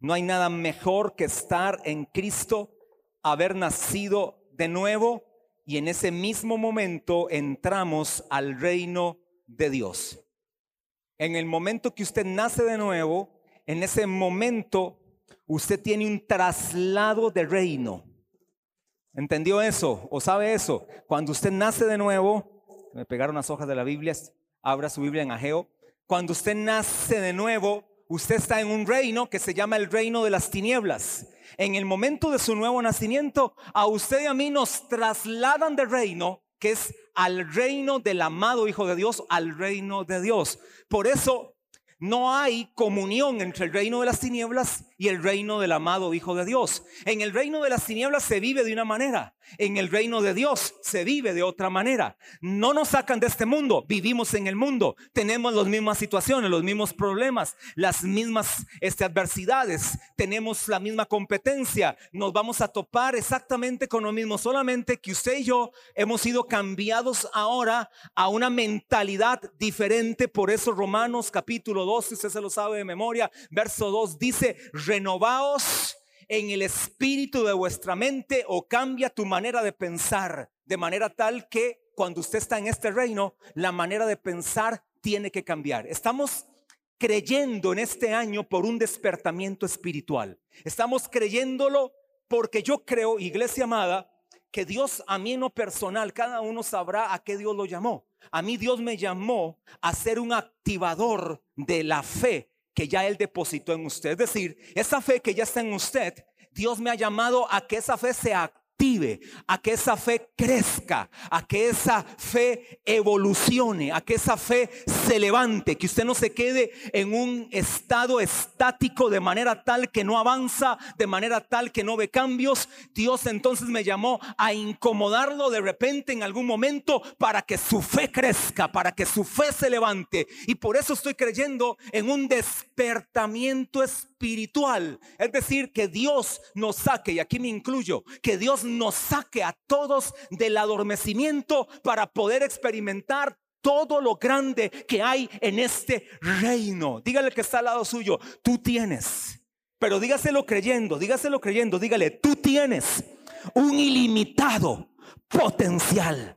No hay nada mejor que estar en Cristo, haber nacido de nuevo y en ese mismo momento entramos al reino de Dios. En el momento que usted nace de nuevo, en ese momento usted tiene un traslado de reino. ¿Entendió eso? ¿O sabe eso? Cuando usted nace de nuevo, me pegaron las hojas de la Biblia, abra su Biblia en Ageo. Cuando usted nace de nuevo, usted está en un reino que se llama el reino de las tinieblas. En el momento de su nuevo nacimiento, a usted y a mí nos trasladan de reino, que es al reino del amado Hijo de Dios, al reino de Dios. Por eso no hay comunión entre el reino de las tinieblas y el reino del amado Hijo de Dios. En el reino de las tinieblas se vive de una manera, en el reino de Dios se vive de otra manera. No nos sacan de este mundo, vivimos en el mundo, tenemos las mismas situaciones, los mismos problemas, las mismas este, adversidades, tenemos la misma competencia, nos vamos a topar exactamente con lo mismo, solamente que usted y yo hemos sido cambiados ahora a una mentalidad diferente. Por eso Romanos capítulo 2, si usted se lo sabe de memoria, verso 2 dice, renovaos en el espíritu de vuestra mente o cambia tu manera de pensar, de manera tal que cuando usted está en este reino, la manera de pensar tiene que cambiar. Estamos creyendo en este año por un despertamiento espiritual. Estamos creyéndolo porque yo creo, iglesia amada, que Dios a mí en lo personal, cada uno sabrá a qué Dios lo llamó. A mí Dios me llamó a ser un activador de la fe que ya Él depositó en usted. Es decir, esa fe que ya está en usted, Dios me ha llamado a que esa fe a que esa fe crezca, a que esa fe evolucione, a que esa fe se levante, que usted no se quede en un estado estático de manera tal que no avanza, de manera tal que no ve cambios. Dios entonces me llamó a incomodarlo de repente en algún momento para que su fe crezca, para que su fe se levante. Y por eso estoy creyendo en un despertamiento espiritual. Es decir, que Dios nos saque, y aquí me incluyo, que Dios nos saque a todos del adormecimiento para poder experimentar todo lo grande que hay en este reino. Dígale que está al lado suyo, tú tienes, pero dígaselo creyendo, dígaselo creyendo, dígale, tú tienes un ilimitado potencial.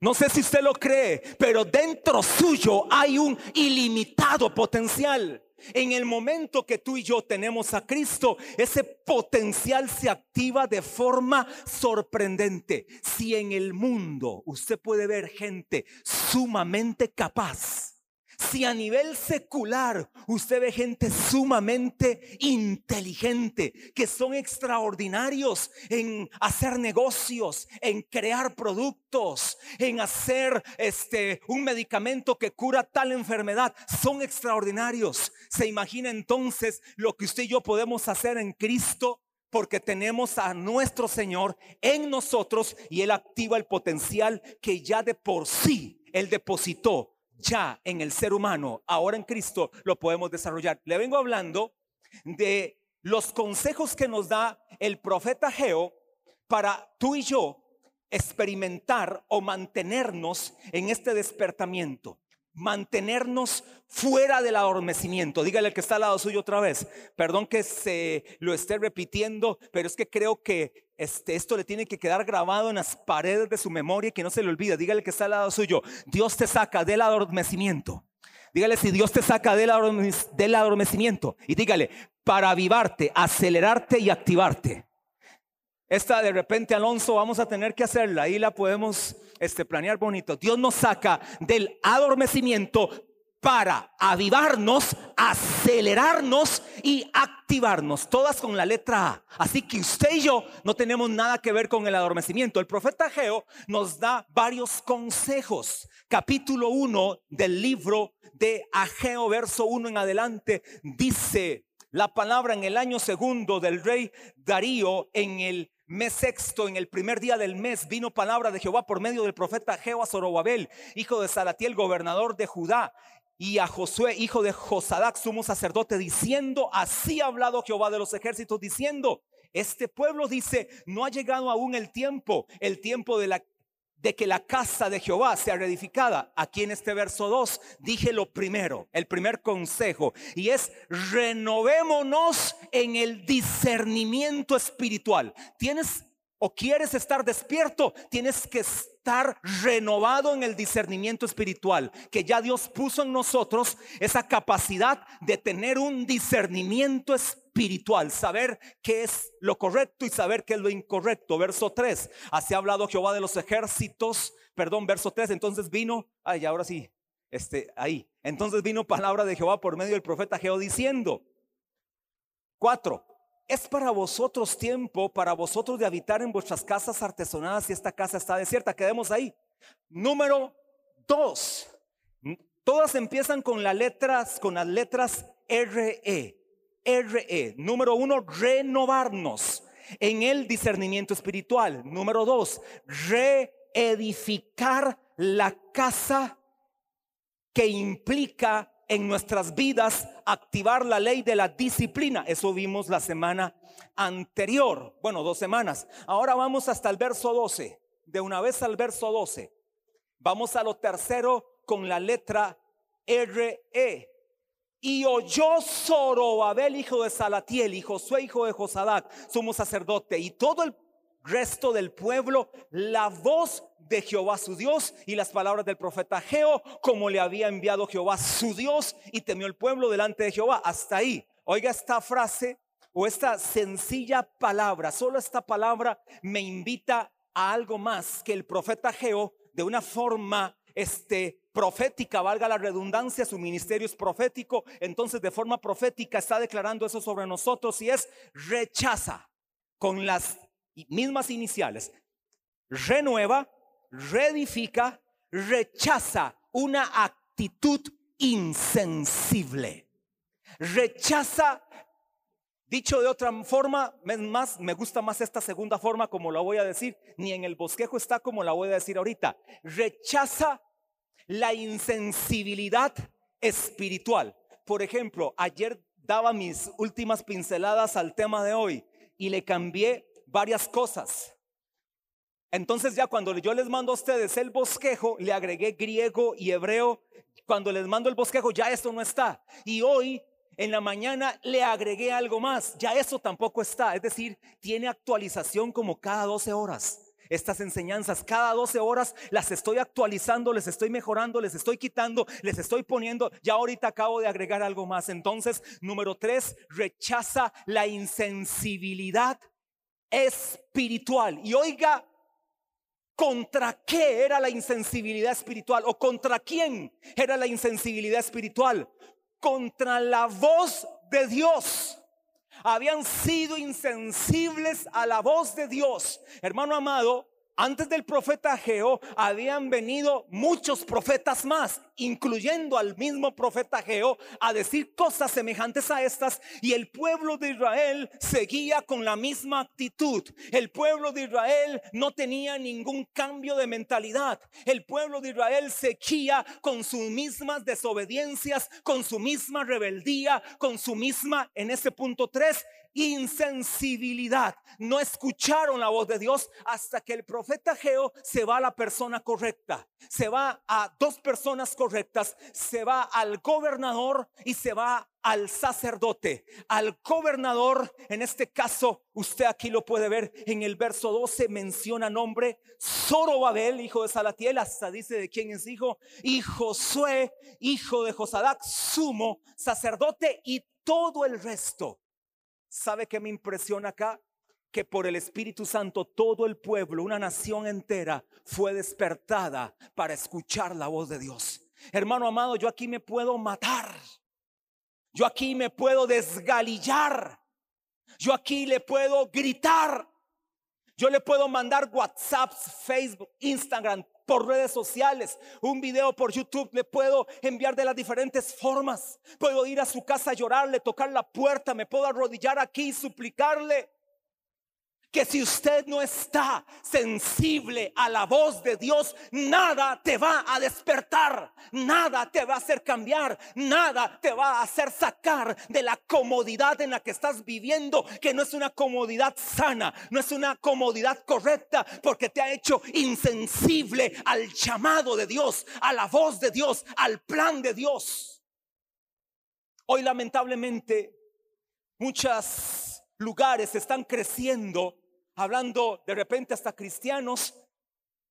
No sé si usted lo cree, pero dentro suyo hay un ilimitado potencial. En el momento que tú y yo tenemos a Cristo, ese potencial se activa de forma sorprendente. Si en el mundo usted puede ver gente sumamente capaz, si a nivel secular usted ve gente sumamente inteligente, que son extraordinarios en hacer negocios, en crear productos, en hacer este un medicamento que cura tal enfermedad, son extraordinarios. ¿Se imagina entonces lo que usted y yo podemos hacer en Cristo? porque tenemos a nuestro Señor en nosotros y Él activa el potencial que ya de por sí Él depositó ya en el ser humano, ahora en Cristo, lo podemos desarrollar. Le vengo hablando de los consejos que nos da el profeta Geo para tú y yo experimentar o mantenernos en este despertamiento mantenernos fuera del adormecimiento. Dígale que está al lado suyo otra vez. Perdón que se lo esté repitiendo, pero es que creo que este, esto le tiene que quedar grabado en las paredes de su memoria y que no se le olvide. Dígale que está al lado suyo. Dios te saca del adormecimiento. Dígale si Dios te saca del, del adormecimiento. Y dígale, para avivarte, acelerarte y activarte. Esta de repente, Alonso, vamos a tener que hacerla. Ahí la podemos este, planear bonito. Dios nos saca del adormecimiento para avivarnos, acelerarnos y activarnos, todas con la letra A. Así que usted y yo no tenemos nada que ver con el adormecimiento. El profeta Ageo nos da varios consejos. Capítulo 1 del libro de Ageo, verso 1 en adelante, dice la palabra en el año segundo del rey Darío en el mes sexto, en el primer día del mes, vino palabra de Jehová por medio del profeta Jehová Zorobabel, hijo de Salatiel, gobernador de Judá, y a Josué, hijo de Josadac, sumo sacerdote, diciendo, así ha hablado Jehová de los ejércitos, diciendo, este pueblo dice, no ha llegado aún el tiempo, el tiempo de la de que la casa de Jehová sea reedificada. Aquí en este verso 2 dije lo primero, el primer consejo, y es renovémonos en el discernimiento espiritual. Tienes o quieres estar despierto, tienes que estar renovado en el discernimiento espiritual, que ya Dios puso en nosotros esa capacidad de tener un discernimiento espiritual, saber qué es lo correcto y saber qué es lo incorrecto. Verso 3, así ha hablado Jehová de los ejércitos, perdón, verso 3, entonces vino, ay, ahora sí, este, ahí, entonces vino palabra de Jehová por medio del profeta Jehová diciendo, 4, es para vosotros tiempo, para vosotros de habitar en vuestras casas artesonadas y esta casa está desierta. Quedemos ahí. Número dos. Todas empiezan con las letras, con las letras RE. RE. Número uno, renovarnos en el discernimiento espiritual. Número dos, reedificar la casa que implica en nuestras vidas activar la ley de la disciplina. Eso vimos la semana anterior, bueno, dos semanas. Ahora vamos hasta el verso 12, de una vez al verso 12. Vamos a lo tercero con la letra RE. Y oyó Zorobabel, hijo de Salatiel, y Josué, hijo de Josadac, sumo sacerdote, y todo el resto del pueblo la voz de Jehová su Dios y las palabras del profeta Geo, como le había enviado Jehová su Dios, y temió el pueblo delante de Jehová. Hasta ahí. Oiga esta frase o esta sencilla palabra, solo esta palabra me invita a algo más que el profeta Geo de una forma este profética, valga la redundancia, su ministerio es profético, entonces de forma profética está declarando eso sobre nosotros y es rechaza con las mismas iniciales, renueva, reedifica, rechaza una actitud insensible. Rechaza, dicho de otra forma, más, me gusta más esta segunda forma como la voy a decir, ni en el bosquejo está como la voy a decir ahorita. Rechaza la insensibilidad espiritual. Por ejemplo, ayer daba mis últimas pinceladas al tema de hoy y le cambié varias cosas. Entonces ya cuando yo les mando a ustedes el bosquejo, le agregué griego y hebreo. Cuando les mando el bosquejo, ya esto no está. Y hoy en la mañana le agregué algo más. Ya eso tampoco está. Es decir, tiene actualización como cada 12 horas. Estas enseñanzas cada 12 horas las estoy actualizando, les estoy mejorando, les estoy quitando, les estoy poniendo. Ya ahorita acabo de agregar algo más. Entonces, número 3, rechaza la insensibilidad espiritual. Y oiga, ¿contra qué era la insensibilidad espiritual? ¿O contra quién era la insensibilidad espiritual? Contra la voz de Dios. Habían sido insensibles a la voz de Dios. Hermano amado, antes del profeta Geo habían venido muchos profetas más, incluyendo al mismo profeta Geo, a decir cosas semejantes a estas y el pueblo de Israel seguía con la misma actitud. El pueblo de Israel no tenía ningún cambio de mentalidad. El pueblo de Israel seguía con sus mismas desobediencias, con su misma rebeldía, con su misma, en ese punto 3, insensibilidad. No escucharon la voz de Dios hasta que el profeta Geo se va a la persona correcta. Se va a dos personas correctas. Se va al gobernador y se va al sacerdote. Al gobernador, en este caso, usted aquí lo puede ver en el verso 12, menciona nombre Zorobabel, hijo de Salatiel, hasta dice de quién es hijo, y Josué, hijo de Josadac, sumo sacerdote, y todo el resto ¿Sabe qué me impresiona acá? Que por el Espíritu Santo todo el pueblo, una nación entera, fue despertada para escuchar la voz de Dios. Hermano amado, yo aquí me puedo matar. Yo aquí me puedo desgalillar. Yo aquí le puedo gritar. Yo le puedo mandar WhatsApp, Facebook, Instagram, por redes sociales, un video por YouTube, le puedo enviar de las diferentes formas. Puedo ir a su casa a llorarle, tocar la puerta, me puedo arrodillar aquí y suplicarle. Que si usted no está sensible a la voz de Dios, nada te va a despertar, nada te va a hacer cambiar, nada te va a hacer sacar de la comodidad en la que estás viviendo, que no es una comodidad sana, no es una comodidad correcta, porque te ha hecho insensible al llamado de Dios, a la voz de Dios, al plan de Dios. Hoy lamentablemente muchos lugares están creciendo hablando de repente hasta cristianos,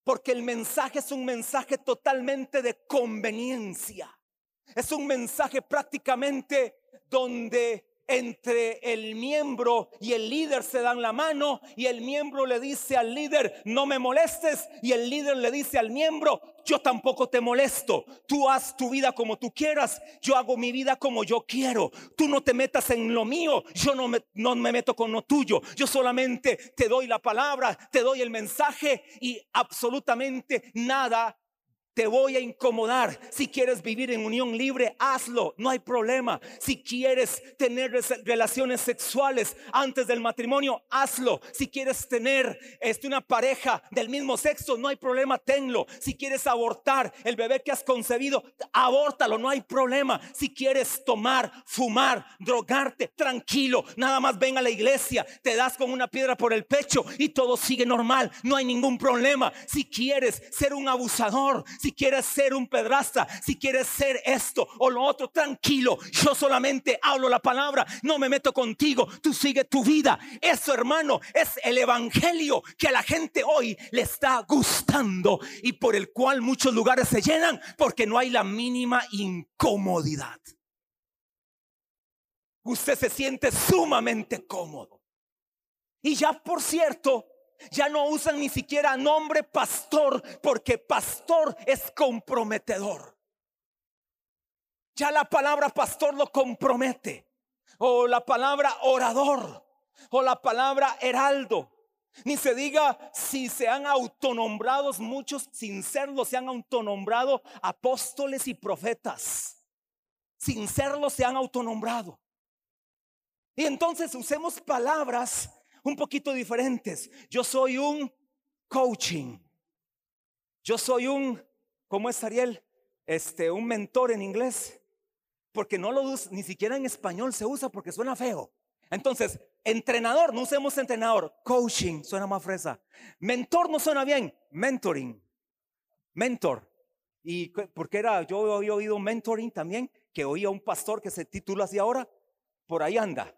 porque el mensaje es un mensaje totalmente de conveniencia. Es un mensaje prácticamente donde entre el miembro y el líder se dan la mano y el miembro le dice al líder, no me molestes y el líder le dice al miembro, yo tampoco te molesto. Tú haz tu vida como tú quieras, yo hago mi vida como yo quiero. Tú no te metas en lo mío, yo no me, no me meto con lo tuyo. Yo solamente te doy la palabra, te doy el mensaje y absolutamente nada te voy a incomodar. Si quieres vivir en unión libre, hazlo, no hay problema. Si quieres tener relaciones sexuales antes del matrimonio, hazlo. Si quieres tener este, una pareja del mismo sexo, no hay problema, tenlo. Si quieres abortar el bebé que has concebido, abórtalo, no hay problema. Si quieres tomar, fumar, drogarte, tranquilo, nada más ven a la iglesia, te das con una piedra por el pecho y todo sigue normal, no hay ningún problema. Si quieres ser un abusador, si quieres ser un pedrasta, si quieres ser esto o lo otro, tranquilo. Yo solamente hablo la palabra, no me meto contigo, tú sigue tu vida. Eso, hermano, es el evangelio que a la gente hoy le está gustando y por el cual muchos lugares se llenan porque no hay la mínima incomodidad. Usted se siente sumamente cómodo. Y ya, por cierto, ya no usan ni siquiera nombre pastor porque pastor es comprometedor. Ya la palabra pastor lo compromete. O la palabra orador. O la palabra heraldo. Ni se diga si se han autonombrados muchos sin serlo, se han autonombrado apóstoles y profetas. Sin serlo se han autonombrado. Y entonces usemos palabras un poquito diferentes. Yo soy un coaching. Yo soy un, ¿cómo es Ariel? Este, un mentor en inglés. Porque no lo usa, ni siquiera en español se usa porque suena feo. Entonces, entrenador, no usemos entrenador. Coaching, suena más fresa. Mentor no suena bien. Mentoring. Mentor. Y porque era, yo había oído mentoring también, que oía un pastor que se titula así ahora, por ahí anda.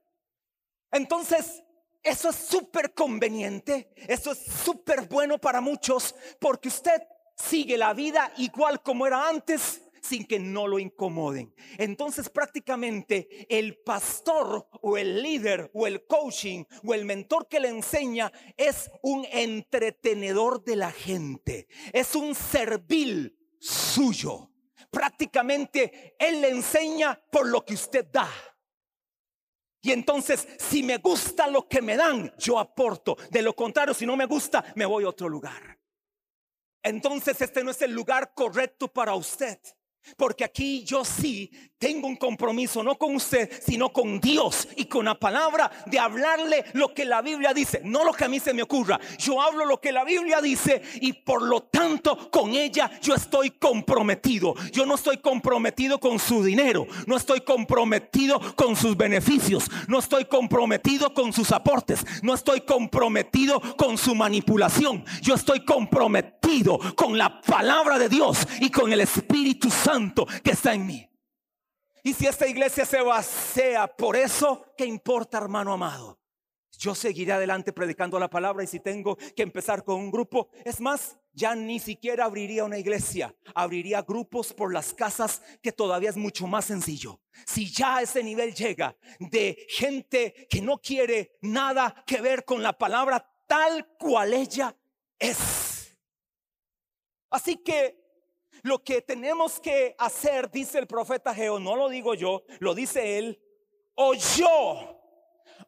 Entonces, eso es súper conveniente, eso es súper bueno para muchos, porque usted sigue la vida igual como era antes sin que no lo incomoden. Entonces prácticamente el pastor o el líder o el coaching o el mentor que le enseña es un entretenedor de la gente, es un servil suyo. Prácticamente él le enseña por lo que usted da. Y entonces, si me gusta lo que me dan, yo aporto. De lo contrario, si no me gusta, me voy a otro lugar. Entonces, este no es el lugar correcto para usted. Porque aquí yo sí tengo un compromiso, no con usted, sino con Dios y con la palabra de hablarle lo que la Biblia dice, no lo que a mí se me ocurra. Yo hablo lo que la Biblia dice y por lo tanto con ella yo estoy comprometido. Yo no estoy comprometido con su dinero, no estoy comprometido con sus beneficios, no estoy comprometido con sus aportes, no estoy comprometido con su manipulación. Yo estoy comprometido con la palabra de Dios y con el Espíritu Santo que está en mí. Y si esta iglesia se basea por eso, ¿qué importa, hermano amado? Yo seguiré adelante predicando la palabra y si tengo que empezar con un grupo, es más, ya ni siquiera abriría una iglesia, abriría grupos por las casas que todavía es mucho más sencillo. Si ya ese nivel llega de gente que no quiere nada que ver con la palabra tal cual ella es. Así que lo que tenemos que hacer, dice el profeta Geo, no lo digo yo, lo dice él, oyó,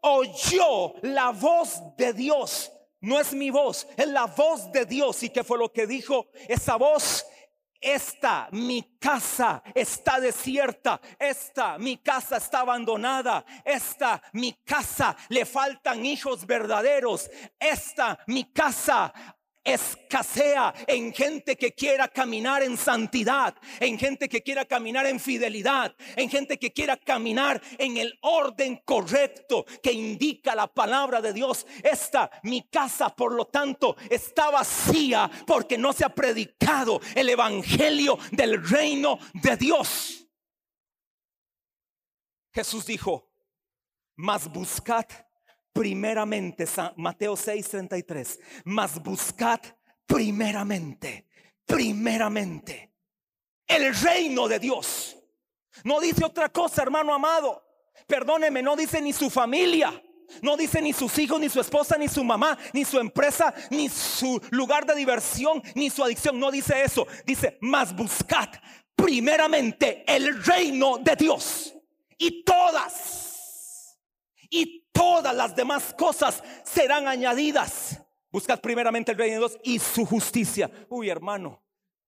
oyó la voz de Dios. No es mi voz, es la voz de Dios. ¿Y qué fue lo que dijo? Esa voz esta, mi casa está desierta, esta, mi casa está abandonada, esta, mi casa le faltan hijos verdaderos, esta, mi casa escasea en gente que quiera caminar en santidad, en gente que quiera caminar en fidelidad, en gente que quiera caminar en el orden correcto que indica la palabra de Dios. Esta, mi casa, por lo tanto, está vacía porque no se ha predicado el evangelio del reino de Dios. Jesús dijo, mas buscad primeramente, Mateo 6:33, mas buscad primeramente, primeramente el reino de Dios. No dice otra cosa, hermano amado. Perdóneme, no dice ni su familia. No dice ni sus hijos, ni su esposa, ni su mamá, ni su empresa, ni su lugar de diversión, ni su adicción. No dice eso. Dice, mas buscad primeramente el reino de Dios. Y todas, y todas las demás cosas serán añadidas. Buscad primeramente el reino de Dios y su justicia. Uy, hermano,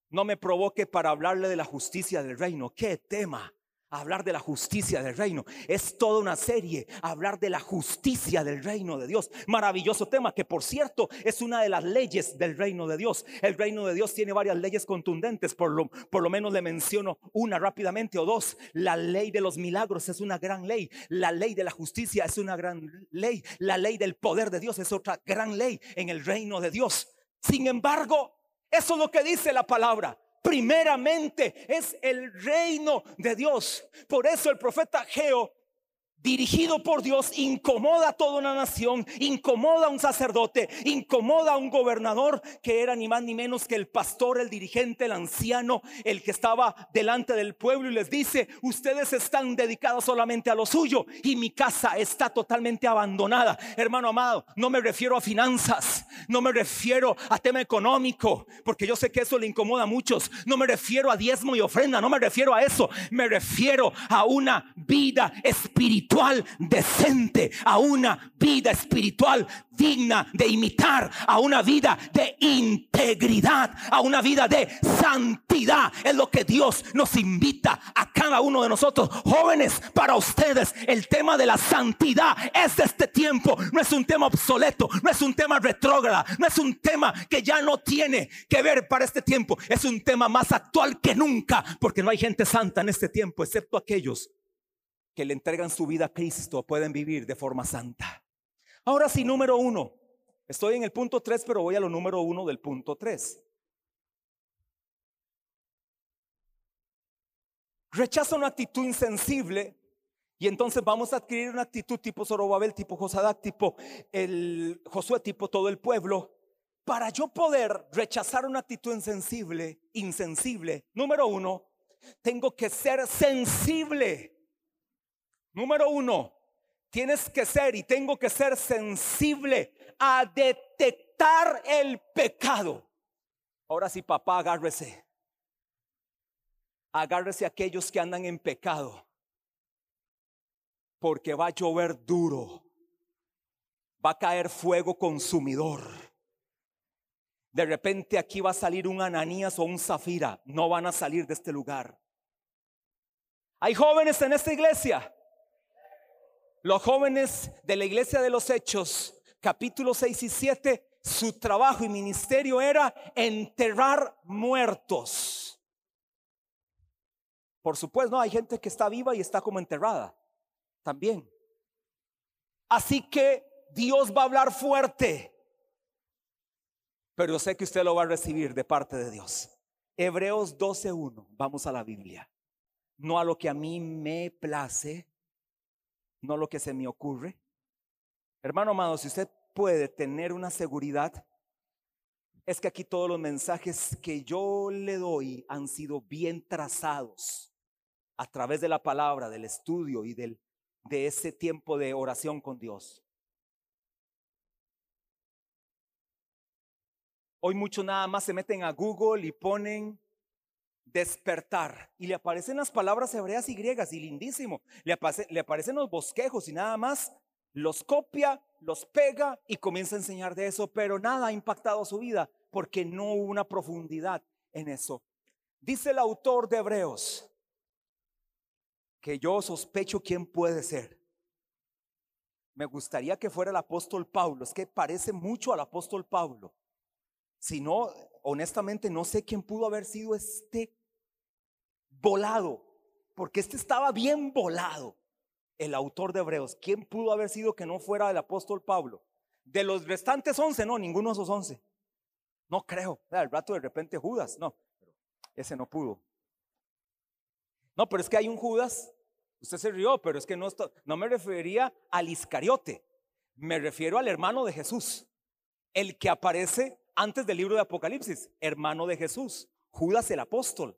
no me provoque para hablarle de la justicia del reino. ¿Qué tema? Hablar de la justicia del reino. Es toda una serie. Hablar de la justicia del reino de Dios. Maravilloso tema que por cierto es una de las leyes del reino de Dios. El reino de Dios tiene varias leyes contundentes. Por lo, por lo menos le menciono una rápidamente o dos. La ley de los milagros es una gran ley. La ley de la justicia es una gran ley. La ley del poder de Dios es otra gran ley en el reino de Dios. Sin embargo, eso es lo que dice la palabra primeramente es el reino de Dios. Por eso el profeta Geo dirigido por Dios, incomoda a toda una nación, incomoda a un sacerdote, incomoda a un gobernador que era ni más ni menos que el pastor, el dirigente, el anciano, el que estaba delante del pueblo y les dice, ustedes están dedicados solamente a lo suyo y mi casa está totalmente abandonada. Hermano amado, no me refiero a finanzas, no me refiero a tema económico, porque yo sé que eso le incomoda a muchos, no me refiero a diezmo y ofrenda, no me refiero a eso, me refiero a una vida espiritual decente, a una vida espiritual digna de imitar, a una vida de integridad, a una vida de santidad. Es lo que Dios nos invita a cada uno de nosotros. Jóvenes, para ustedes el tema de la santidad es de este tiempo. No es un tema obsoleto, no es un tema retrógrado, no es un tema que ya no tiene que ver para este tiempo. Es un tema más actual que nunca, porque no hay gente santa en este tiempo, excepto aquellos que le entregan su vida a Cristo pueden vivir de forma santa. Ahora sí, número uno. Estoy en el punto tres, pero voy a lo número uno del punto tres. Rechaza una actitud insensible y entonces vamos a adquirir una actitud tipo Zorobabel, tipo Josadac, tipo el Josué, tipo todo el pueblo. Para yo poder rechazar una actitud insensible, insensible, número uno, tengo que ser sensible Número uno, tienes que ser y tengo que ser sensible a detectar el pecado. Ahora sí, papá, agárrese. Agárrese a aquellos que andan en pecado. Porque va a llover duro. Va a caer fuego consumidor. De repente aquí va a salir un Ananías o un Zafira. No van a salir de este lugar. Hay jóvenes en esta iglesia los jóvenes de la iglesia de los Hechos, capítulo 6 y 7, su trabajo y ministerio era enterrar muertos. Por supuesto, no, hay gente que está viva y está como enterrada también. Así que Dios va a hablar fuerte, pero sé que usted lo va a recibir de parte de Dios. Hebreos 12.1, vamos a la Biblia. No a lo que a mí me place, no lo que se me ocurre. Hermano amado, si usted puede tener una seguridad, es que aquí todos los mensajes que yo le doy han sido bien trazados a través de la palabra, del estudio y del, de ese tiempo de oración con Dios. Hoy muchos nada más se meten a Google y ponen despertar. Y le aparecen las palabras hebreas y griegas y lindísimo. Le, le aparecen los bosquejos y nada más los copia, los pega y comienza a enseñar de eso, pero nada ha impactado su vida porque no hubo una profundidad en eso. Dice el autor de Hebreos que yo sospecho quién puede ser. Me gustaría que fuera el apóstol Pablo, es que parece mucho al apóstol Pablo. Si no, honestamente no sé quién pudo haber sido este volado, porque este estaba bien volado, el autor de Hebreos. ¿Quién pudo haber sido que no fuera el apóstol Pablo? De los restantes once, no, ninguno de esos once. No creo. Al rato de repente Judas, no, ese no pudo. No, pero es que hay un Judas. Usted se rió, pero es que no, no me refería al Iscariote. Me refiero al hermano de Jesús. El que aparece antes del libro de Apocalipsis, hermano de Jesús. Judas el apóstol.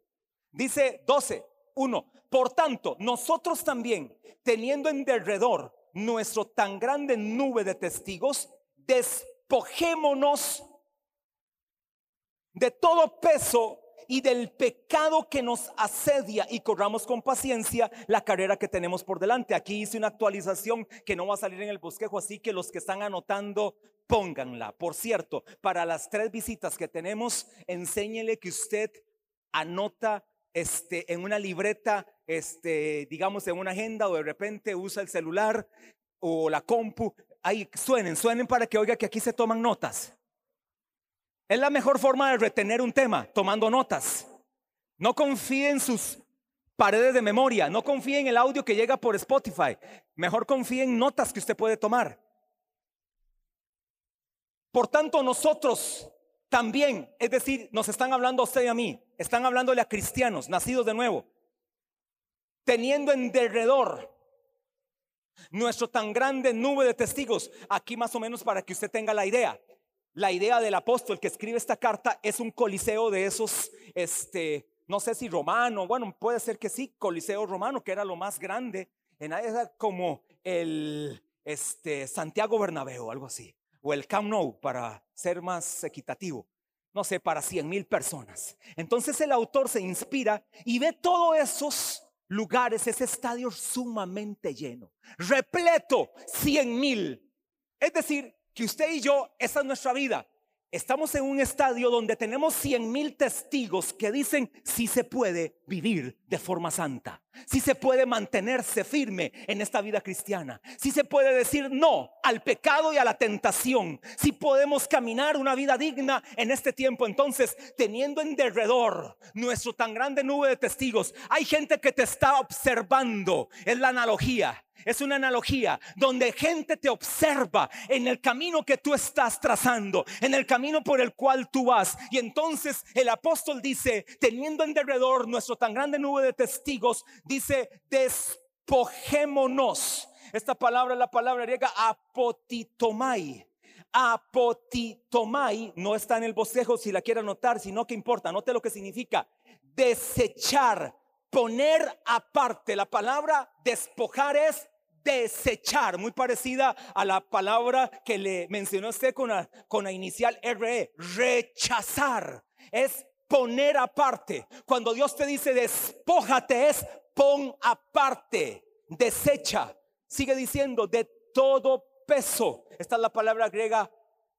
Dice 12, 1. Por tanto, nosotros también, teniendo en derredor nuestro tan grande nube de testigos, despojémonos de todo peso y del pecado que nos asedia y corramos con paciencia la carrera que tenemos por delante. Aquí hice una actualización que no va a salir en el bosquejo, así que los que están anotando, pónganla. Por cierto, para las tres visitas que tenemos, enséñele que usted anota este, en una libreta, este, digamos en una agenda o de repente usa el celular o la compu. Ahí suenen, suenen para que oiga que aquí se toman notas. Es la mejor forma de retener un tema, tomando notas. No confíe en sus paredes de memoria, no confíe en el audio que llega por Spotify. Mejor confíe en notas que usted puede tomar. Por tanto, nosotros también, es decir, nos están hablando a usted y a mí, están hablándole a cristianos nacidos de nuevo, teniendo en derredor nuestro tan grande nube de testigos, aquí más o menos para que usted tenga la idea. La idea del apóstol que escribe esta carta es un coliseo de esos, este, no sé si romano, bueno, puede ser que sí, coliseo romano, que era lo más grande, en era como el este, Santiago Bernabéu, algo así, o el Camp Nou, para ser más equitativo, no sé, para 100 mil personas. Entonces el autor se inspira y ve todos esos lugares, ese estadio sumamente lleno, repleto, 100 mil. Es decir, que usted y yo, esa es nuestra vida. Estamos en un estadio donde tenemos cien mil testigos que dicen si se puede vivir de forma santa, si se puede mantenerse firme en esta vida cristiana, si se puede decir no al pecado y a la tentación, si podemos caminar una vida digna en este tiempo. Entonces, teniendo en derredor nuestro tan grande nube de testigos, hay gente que te está observando, es la analogía. Es una analogía donde gente te observa en el camino que tú estás trazando, en el camino por el cual tú vas. Y entonces el apóstol dice, teniendo en derredor nuestro tan grande nube de testigos, dice, despojémonos. Esta palabra es la palabra griega apotitomai. Apotitomai no está en el bosquejo si la quiere anotar, sino que importa, note lo que significa desechar, poner aparte. La palabra despojar es desechar, muy parecida a la palabra que le mencionó usted con la, con la inicial RE, rechazar, es poner aparte. Cuando Dios te dice despójate, es pon aparte, desecha. Sigue diciendo de todo peso. Esta es la palabra griega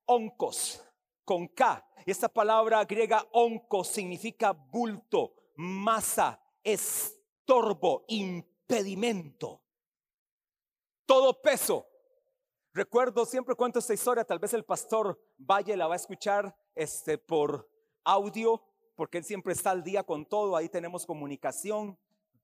oncos, con K. Y esta palabra griega oncos significa bulto, masa, estorbo, impedimento. Todo peso. Recuerdo, siempre cuento esta historia, tal vez el pastor Valle la va a escuchar este, por audio, porque él siempre está al día con todo, ahí tenemos comunicación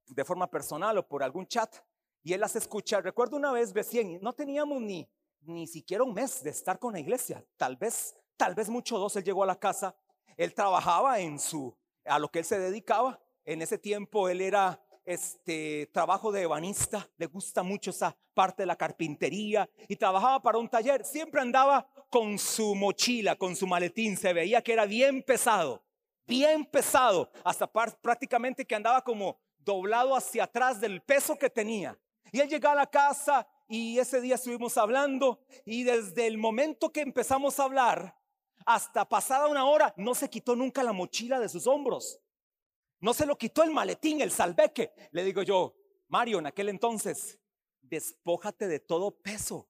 de forma personal o por algún chat, y él las escucha. Recuerdo una vez recién, no teníamos ni, ni siquiera un mes de estar con la iglesia, tal vez, tal vez mucho dos, él llegó a la casa, él trabajaba en su, a lo que él se dedicaba, en ese tiempo él era este trabajo de ebanista, le gusta mucho esa parte de la carpintería y trabajaba para un taller, siempre andaba con su mochila, con su maletín, se veía que era bien pesado, bien pesado, hasta prácticamente que andaba como doblado hacia atrás del peso que tenía. Y él llegaba a la casa y ese día estuvimos hablando y desde el momento que empezamos a hablar hasta pasada una hora no se quitó nunca la mochila de sus hombros. No se lo quitó el maletín, el salveque. Le digo yo, Mario, en aquel entonces, despójate de todo peso.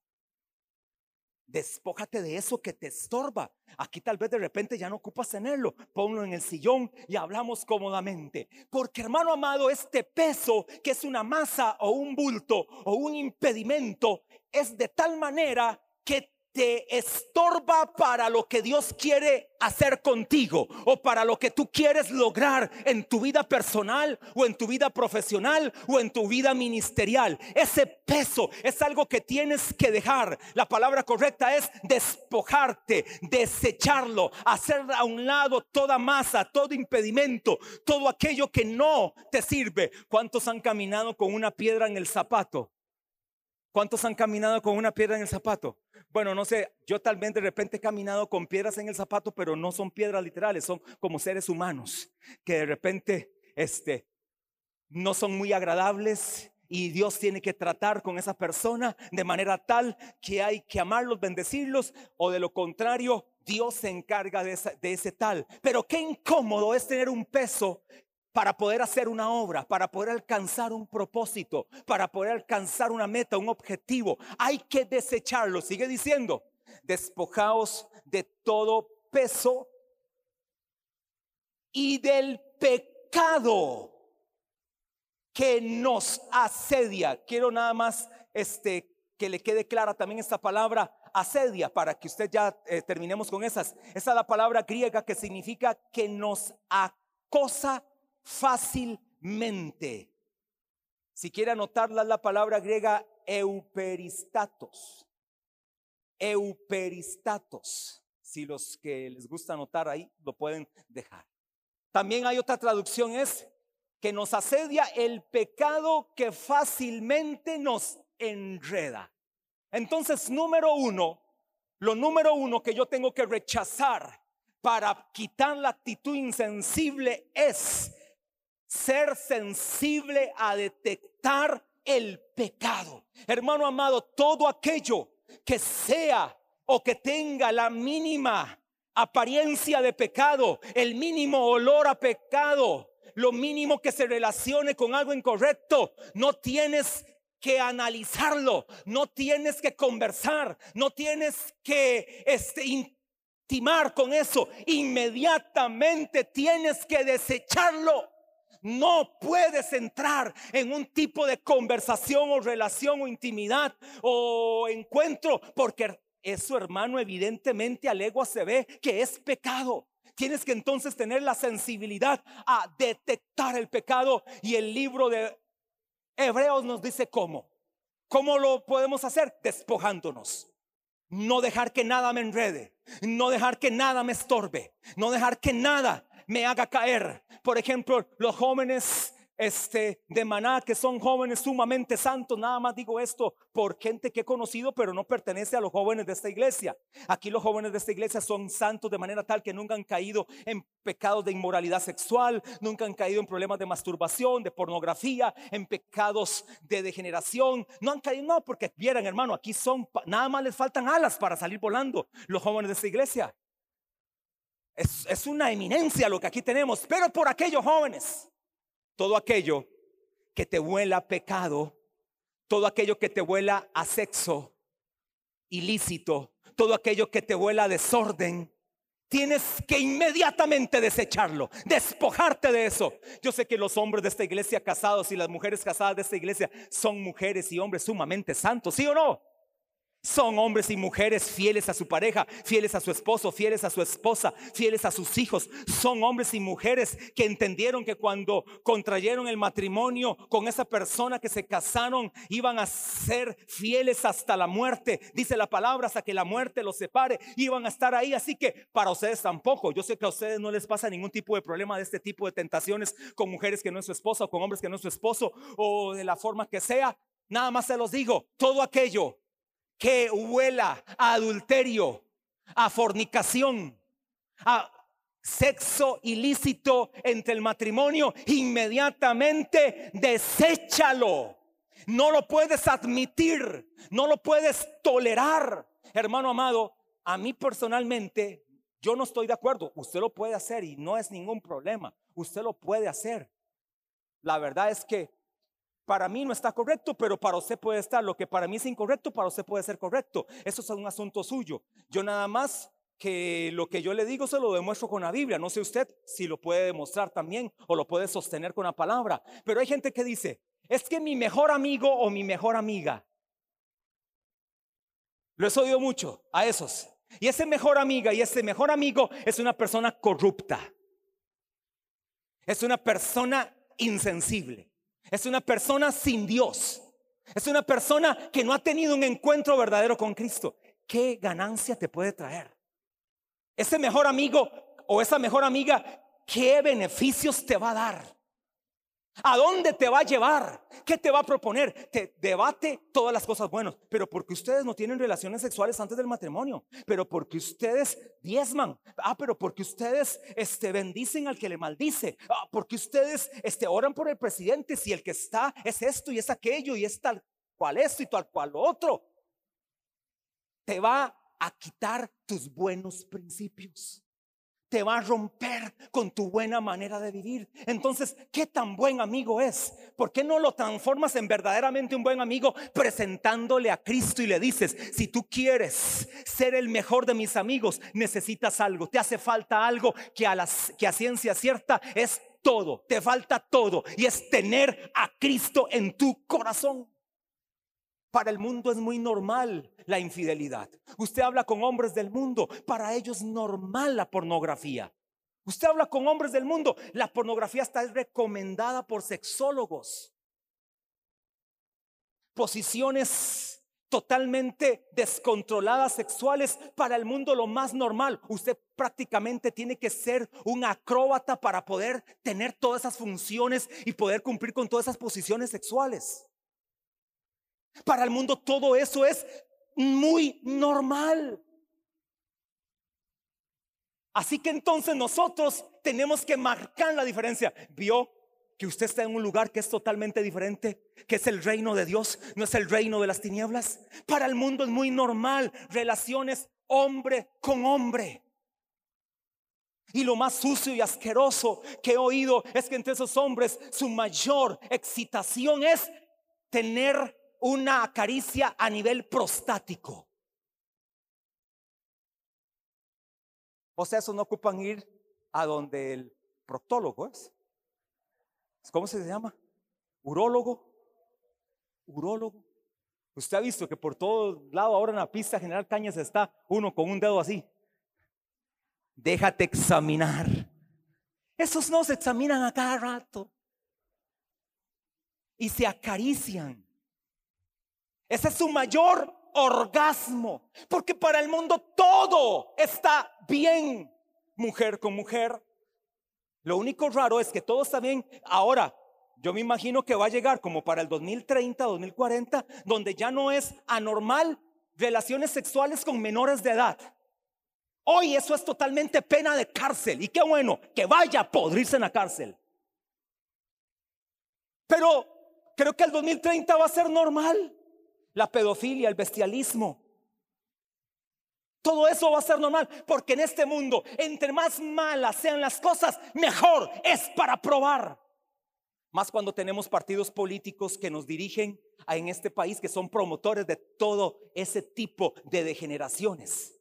Despójate de eso que te estorba. Aquí tal vez de repente ya no ocupas tenerlo. Ponlo en el sillón y hablamos cómodamente. Porque hermano amado, este peso que es una masa o un bulto o un impedimento es de tal manera que te estorba para lo que Dios quiere hacer contigo o para lo que tú quieres lograr en tu vida personal o en tu vida profesional o en tu vida ministerial. Ese peso es algo que tienes que dejar. La palabra correcta es despojarte, desecharlo, hacer a un lado toda masa, todo impedimento, todo aquello que no te sirve. ¿Cuántos han caminado con una piedra en el zapato? ¿Cuántos han caminado con una piedra en el zapato? Bueno, no sé, yo tal vez de repente he caminado con piedras en el zapato, pero no son piedras literales, son como seres humanos que de repente este, no son muy agradables y Dios tiene que tratar con esa persona de manera tal que hay que amarlos, bendecirlos o de lo contrario, Dios se encarga de, de ese tal. Pero qué incómodo es tener un peso para poder hacer una obra, para poder alcanzar un propósito, para poder alcanzar una meta, un objetivo. Hay que desecharlo. Sigue diciendo, despojaos de todo peso y del pecado que nos asedia. Quiero nada más este que le quede clara también esta palabra asedia para que usted ya eh, terminemos con esas. Esa es la palabra griega que significa que nos acosa fácilmente. Si quiere anotarla la palabra griega euperistatos. Euperistatos. Si los que les gusta anotar ahí lo pueden dejar. También hay otra traducción es que nos asedia el pecado que fácilmente nos enreda. Entonces, número uno, lo número uno que yo tengo que rechazar para quitar la actitud insensible es ser sensible a detectar el pecado. Hermano amado, todo aquello que sea o que tenga la mínima apariencia de pecado, el mínimo olor a pecado, lo mínimo que se relacione con algo incorrecto, no tienes que analizarlo, no tienes que conversar, no tienes que este, intimar con eso, inmediatamente tienes que desecharlo. No puedes entrar en un tipo de conversación o relación o intimidad o encuentro porque eso, hermano, evidentemente a legua se ve que es pecado. Tienes que entonces tener la sensibilidad a detectar el pecado y el libro de Hebreos nos dice cómo. ¿Cómo lo podemos hacer? Despojándonos. No dejar que nada me enrede, no dejar que nada me estorbe, no dejar que nada me haga caer. Por ejemplo, los jóvenes este, de Maná, que son jóvenes sumamente santos. Nada más digo esto por gente que he conocido, pero no pertenece a los jóvenes de esta iglesia. Aquí los jóvenes de esta iglesia son santos de manera tal que nunca han caído en pecados de inmoralidad sexual, nunca han caído en problemas de masturbación, de pornografía, en pecados de degeneración. No han caído, no, porque vieran, hermano, aquí son, nada más les faltan alas para salir volando los jóvenes de esta iglesia. Es, una eminencia lo que aquí tenemos, pero por aquellos jóvenes todo aquello que te huela a pecado, todo aquello que te huela a sexo ilícito, todo aquello que te huela a desorden, tienes que inmediatamente desecharlo, despojarte de eso. Yo sé que los hombres de esta iglesia casados y las mujeres casadas de esta iglesia son mujeres y hombres sumamente santos, ¿sí o no? Son hombres y mujeres fieles a su pareja, fieles a su esposo, fieles a su esposa, fieles a sus hijos. Son hombres y mujeres que entendieron que cuando contrayeron el matrimonio con esa persona que se casaron, iban a ser fieles hasta la muerte. Dice la palabra, hasta que la muerte los separe, iban a estar ahí. Así que para ustedes tampoco. Yo sé que a ustedes no les pasa ningún tipo de problema de este tipo de tentaciones con mujeres que no es su esposa o con hombres que no es su esposo o de la forma que sea. Nada más se los digo, todo aquello que huela a adulterio, a fornicación, a sexo ilícito entre el matrimonio, inmediatamente deséchalo. No lo puedes admitir, no lo puedes tolerar. Hermano amado, a mí personalmente, yo no estoy de acuerdo. Usted lo puede hacer y no es ningún problema. Usted lo puede hacer. La verdad es que para mí no está correcto, pero para usted puede estar. Lo que para mí es incorrecto, para usted puede ser correcto. Eso es un asunto suyo. Yo nada más que lo que yo le digo se lo demuestro con la Biblia. No sé usted si lo puede demostrar también o lo puede sostener con la palabra. Pero hay gente que dice, es que mi mejor amigo o mi mejor amiga. Lo he oído mucho a esos. Y ese mejor amiga y ese mejor amigo es una persona corrupta. Es una persona insensible. Es una persona sin Dios. Es una persona que no ha tenido un encuentro verdadero con Cristo. ¿Qué ganancia te puede traer? Ese mejor amigo o esa mejor amiga, ¿qué beneficios te va a dar? ¿A dónde te va a llevar? ¿Qué te va a proponer? Te debate todas las cosas buenas, pero porque ustedes no tienen relaciones sexuales antes del matrimonio, pero porque ustedes diezman, ah, pero porque ustedes este, bendicen al que le maldice, ah, porque ustedes este, oran por el presidente si el que está es esto y es aquello y es tal cual esto y tal cual lo otro. Te va a quitar tus buenos principios te va a romper con tu buena manera de vivir. Entonces, ¿qué tan buen amigo es? ¿Por qué no lo transformas en verdaderamente un buen amigo presentándole a Cristo y le dices, si tú quieres ser el mejor de mis amigos, necesitas algo, te hace falta algo que a, las, que a ciencia cierta es todo, te falta todo y es tener a Cristo en tu corazón. Para el mundo es muy normal la infidelidad. Usted habla con hombres del mundo, para ellos es normal la pornografía. Usted habla con hombres del mundo, la pornografía está recomendada por sexólogos. Posiciones totalmente descontroladas sexuales para el mundo lo más normal. Usted prácticamente tiene que ser un acróbata para poder tener todas esas funciones y poder cumplir con todas esas posiciones sexuales. Para el mundo todo eso es muy normal. Así que entonces nosotros tenemos que marcar la diferencia. Vio que usted está en un lugar que es totalmente diferente, que es el reino de Dios, no es el reino de las tinieblas. Para el mundo es muy normal relaciones hombre con hombre. Y lo más sucio y asqueroso que he oído es que entre esos hombres su mayor excitación es tener una caricia a nivel prostático. O sea, eso no ocupan ir a donde el proctólogo es. ¿Cómo se llama? Urólogo. Urólogo. Usted ha visto que por todo lado ahora en la pista General Cañas está uno con un dedo así. Déjate examinar. Esos no se examinan a cada rato. Y se acarician. Ese es su mayor orgasmo, porque para el mundo todo está bien, mujer con mujer. Lo único raro es que todo está bien. Ahora, yo me imagino que va a llegar como para el 2030, 2040, donde ya no es anormal relaciones sexuales con menores de edad. Hoy eso es totalmente pena de cárcel. Y qué bueno, que vaya a podrirse en la cárcel. Pero creo que el 2030 va a ser normal la pedofilia, el bestialismo. Todo eso va a ser normal porque en este mundo, entre más malas sean las cosas, mejor es para probar. Más cuando tenemos partidos políticos que nos dirigen en este país que son promotores de todo ese tipo de degeneraciones.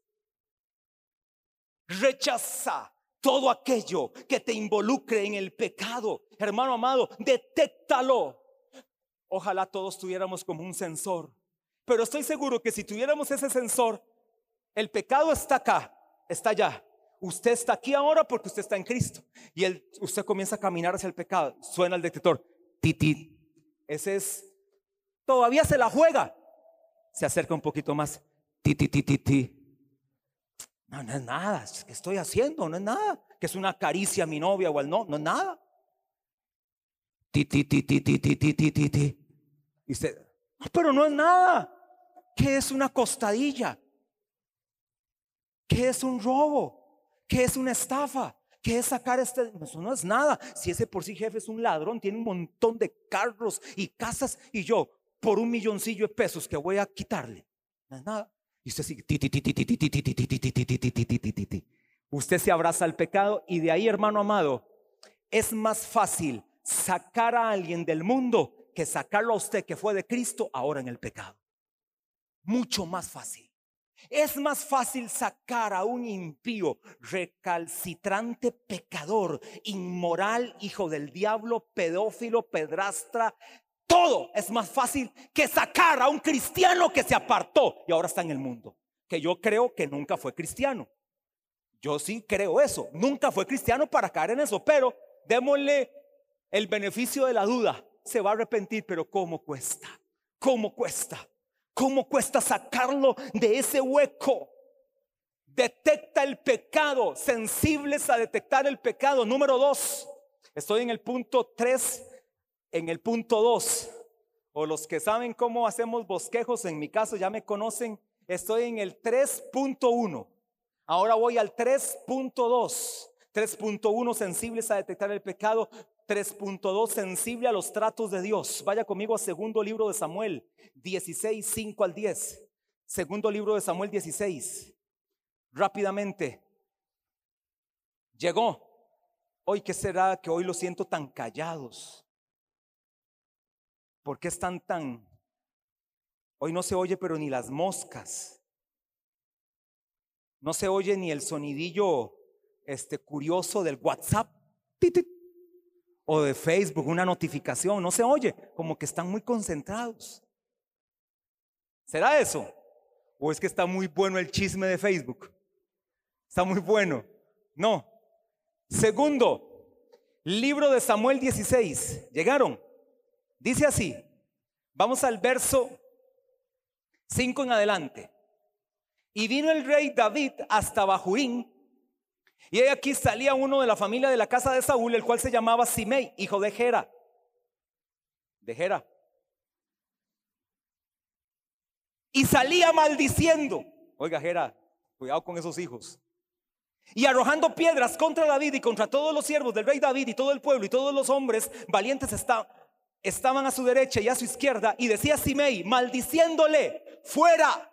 Rechaza todo aquello que te involucre en el pecado. Hermano amado, detéctalo. Ojalá todos tuviéramos como un sensor pero estoy seguro que si tuviéramos ese sensor, el pecado está acá, está allá. Usted está aquí ahora porque usted está en Cristo. Y él, usted comienza a caminar hacia el pecado. Suena el detector. Titi. Ese es. Todavía se la juega. Se acerca un poquito más. Titi, titi, titi. No, no es nada. ¿Qué estoy haciendo? No es nada. Que es una caricia a mi novia o al no. No es nada. Titi, titi, titi, titi, titi. Y usted. pero no es nada. ¿Qué es una costadilla? ¿Qué es un robo? ¿Qué es una estafa? ¿Qué es sacar este? Eso no es nada. Si ese por sí jefe es un ladrón, tiene un montón de carros y casas y yo por un milloncillo de pesos que voy a quitarle. No es nada. Y usted sigue. Usted se abraza al pecado y de ahí, hermano amado, es más fácil sacar a alguien del mundo que sacarlo a usted que fue de Cristo ahora en el pecado. Mucho más fácil. Es más fácil sacar a un impío, recalcitrante pecador, inmoral, hijo del diablo, pedófilo, pedrastra. Todo es más fácil que sacar a un cristiano que se apartó y ahora está en el mundo. Que yo creo que nunca fue cristiano. Yo sí creo eso. Nunca fue cristiano para caer en eso. Pero démosle el beneficio de la duda. Se va a arrepentir, pero ¿cómo cuesta? ¿Cómo cuesta? ¿Cómo cuesta sacarlo de ese hueco? Detecta el pecado, sensibles a detectar el pecado. Número dos, estoy en el punto tres, en el punto dos. O los que saben cómo hacemos bosquejos, en mi caso ya me conocen, estoy en el 3.1. Ahora voy al 3.2. 3.1 sensibles a detectar el pecado. 3.2 sensible a los tratos de Dios. Vaya conmigo a segundo libro de Samuel 16, 5 al 10. Segundo libro de Samuel 16. Rápidamente. Llegó. Hoy, ¿qué será que hoy lo siento tan callados? ¿Por qué están tan... Hoy no se oye, pero ni las moscas. No se oye ni el sonidillo este curioso del WhatsApp o de Facebook, una notificación, no se oye, como que están muy concentrados. ¿Será eso? ¿O es que está muy bueno el chisme de Facebook? Está muy bueno. No. Segundo, libro de Samuel 16. ¿Llegaron? Dice así. Vamos al verso 5 en adelante. Y vino el rey David hasta Bajuín. Y aquí salía uno de la familia de la casa de Saúl, el cual se llamaba Simei, hijo de Gera. De Gera. Y salía maldiciendo. Oiga, Gera, cuidado con esos hijos. Y arrojando piedras contra David y contra todos los siervos del rey David y todo el pueblo y todos los hombres valientes estaban a su derecha y a su izquierda. Y decía Simei, maldiciéndole, fuera,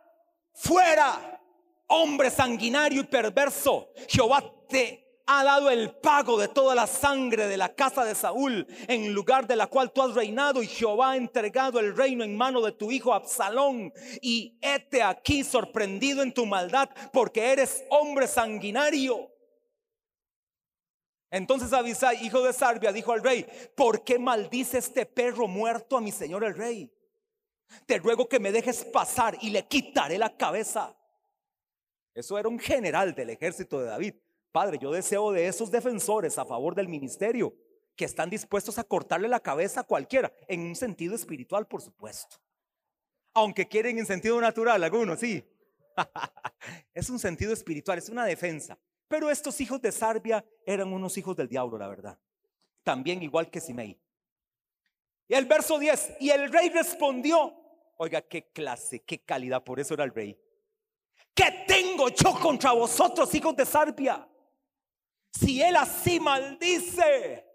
fuera, hombre sanguinario y perverso, Jehová te ha dado el pago de toda la sangre de la casa de Saúl, en lugar de la cual tú has reinado, y Jehová ha entregado el reino en mano de tu hijo Absalón. Y hete aquí sorprendido en tu maldad, porque eres hombre sanguinario. Entonces Abisai, hijo de Sarbia, dijo al rey: ¿Por qué maldice este perro muerto a mi señor el rey? Te ruego que me dejes pasar y le quitaré la cabeza. Eso era un general del ejército de David. Padre, yo deseo de esos defensores a favor del ministerio que están dispuestos a cortarle la cabeza a cualquiera, en un sentido espiritual, por supuesto. Aunque quieren en sentido natural, algunos, sí. es un sentido espiritual, es una defensa. Pero estos hijos de Sarbia eran unos hijos del diablo, la verdad. También igual que Simei. Y el verso 10, y el rey respondió, oiga, qué clase, qué calidad, por eso era el rey. ¿Qué tengo yo contra vosotros, hijos de Sarbia? Si él así maldice,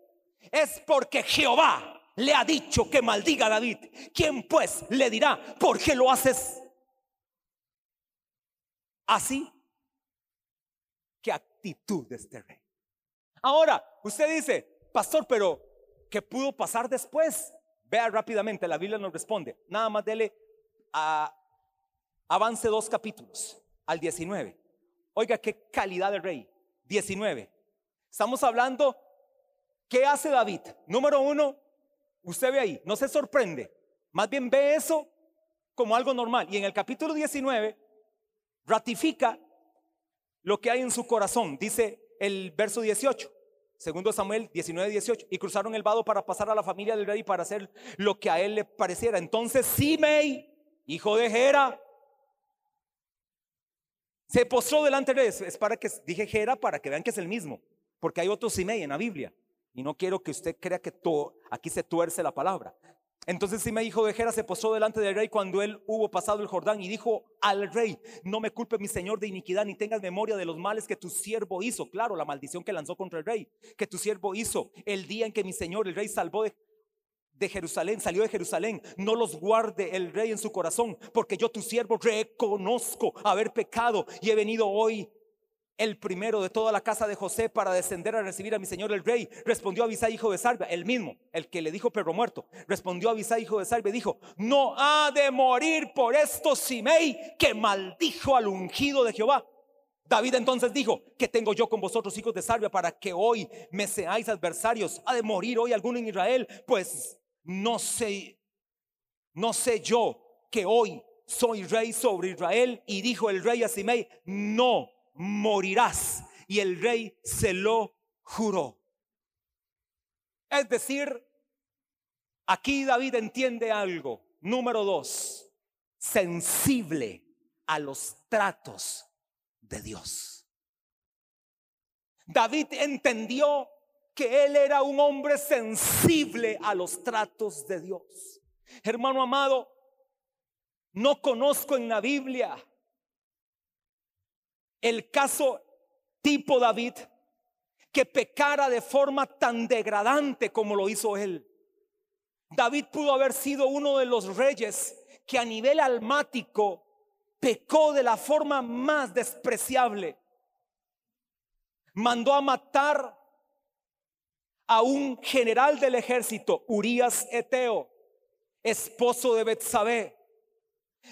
es porque Jehová le ha dicho que maldiga a David. ¿Quién pues le dirá, por qué lo haces así? ¿Qué actitud de este rey? Ahora, usted dice, pastor, pero ¿qué pudo pasar después? Vea rápidamente, la Biblia nos responde. Nada más dele a avance dos capítulos al 19. Oiga, qué calidad de rey. 19. Estamos hablando, ¿qué hace David? Número uno, usted ve ahí, no se sorprende. Más bien ve eso como algo normal. Y en el capítulo 19 ratifica lo que hay en su corazón. Dice el verso 18. Segundo Samuel 19, 18. Y cruzaron el vado para pasar a la familia del rey para hacer lo que a él le pareciera. Entonces Simei, hijo de Gera, se postró delante de él. Es para que dije Gera para que vean que es el mismo. Porque hay otro Simei en la Biblia. Y no quiero que usted crea que todo, aquí se tuerce la palabra. Entonces Simei, hijo de Gera, se postró delante del rey cuando él hubo pasado el Jordán y dijo al rey, no me culpe mi señor de iniquidad ni tengas memoria de los males que tu siervo hizo. Claro, la maldición que lanzó contra el rey, que tu siervo hizo el día en que mi señor, el rey, salvó de, de Jerusalén, salió de Jerusalén, no los guarde el rey en su corazón, porque yo tu siervo reconozco haber pecado y he venido hoy el primero de toda la casa de José para descender a recibir a mi señor el rey. Respondió Abisai, hijo de Salve, el mismo, el que le dijo perro muerto. Respondió Abisai, hijo de Salve, dijo, no ha de morir por esto Simei, que maldijo al ungido de Jehová. David entonces dijo, ¿qué tengo yo con vosotros, hijos de Salvia, para que hoy me seáis adversarios? ¿Ha de morir hoy alguno en Israel? Pues no sé, no sé yo que hoy soy rey sobre Israel. Y dijo el rey a Simei, no morirás. Y el rey se lo juró. Es decir, aquí David entiende algo. Número dos, sensible a los tratos de Dios. David entendió que él era un hombre sensible a los tratos de Dios. Hermano amado, no conozco en la Biblia el caso tipo David que pecara de forma tan degradante como lo hizo él. David pudo haber sido uno de los reyes que a nivel almático pecó de la forma más despreciable. Mandó a matar a un general del ejército, Urias Eteo, esposo de Betsabé.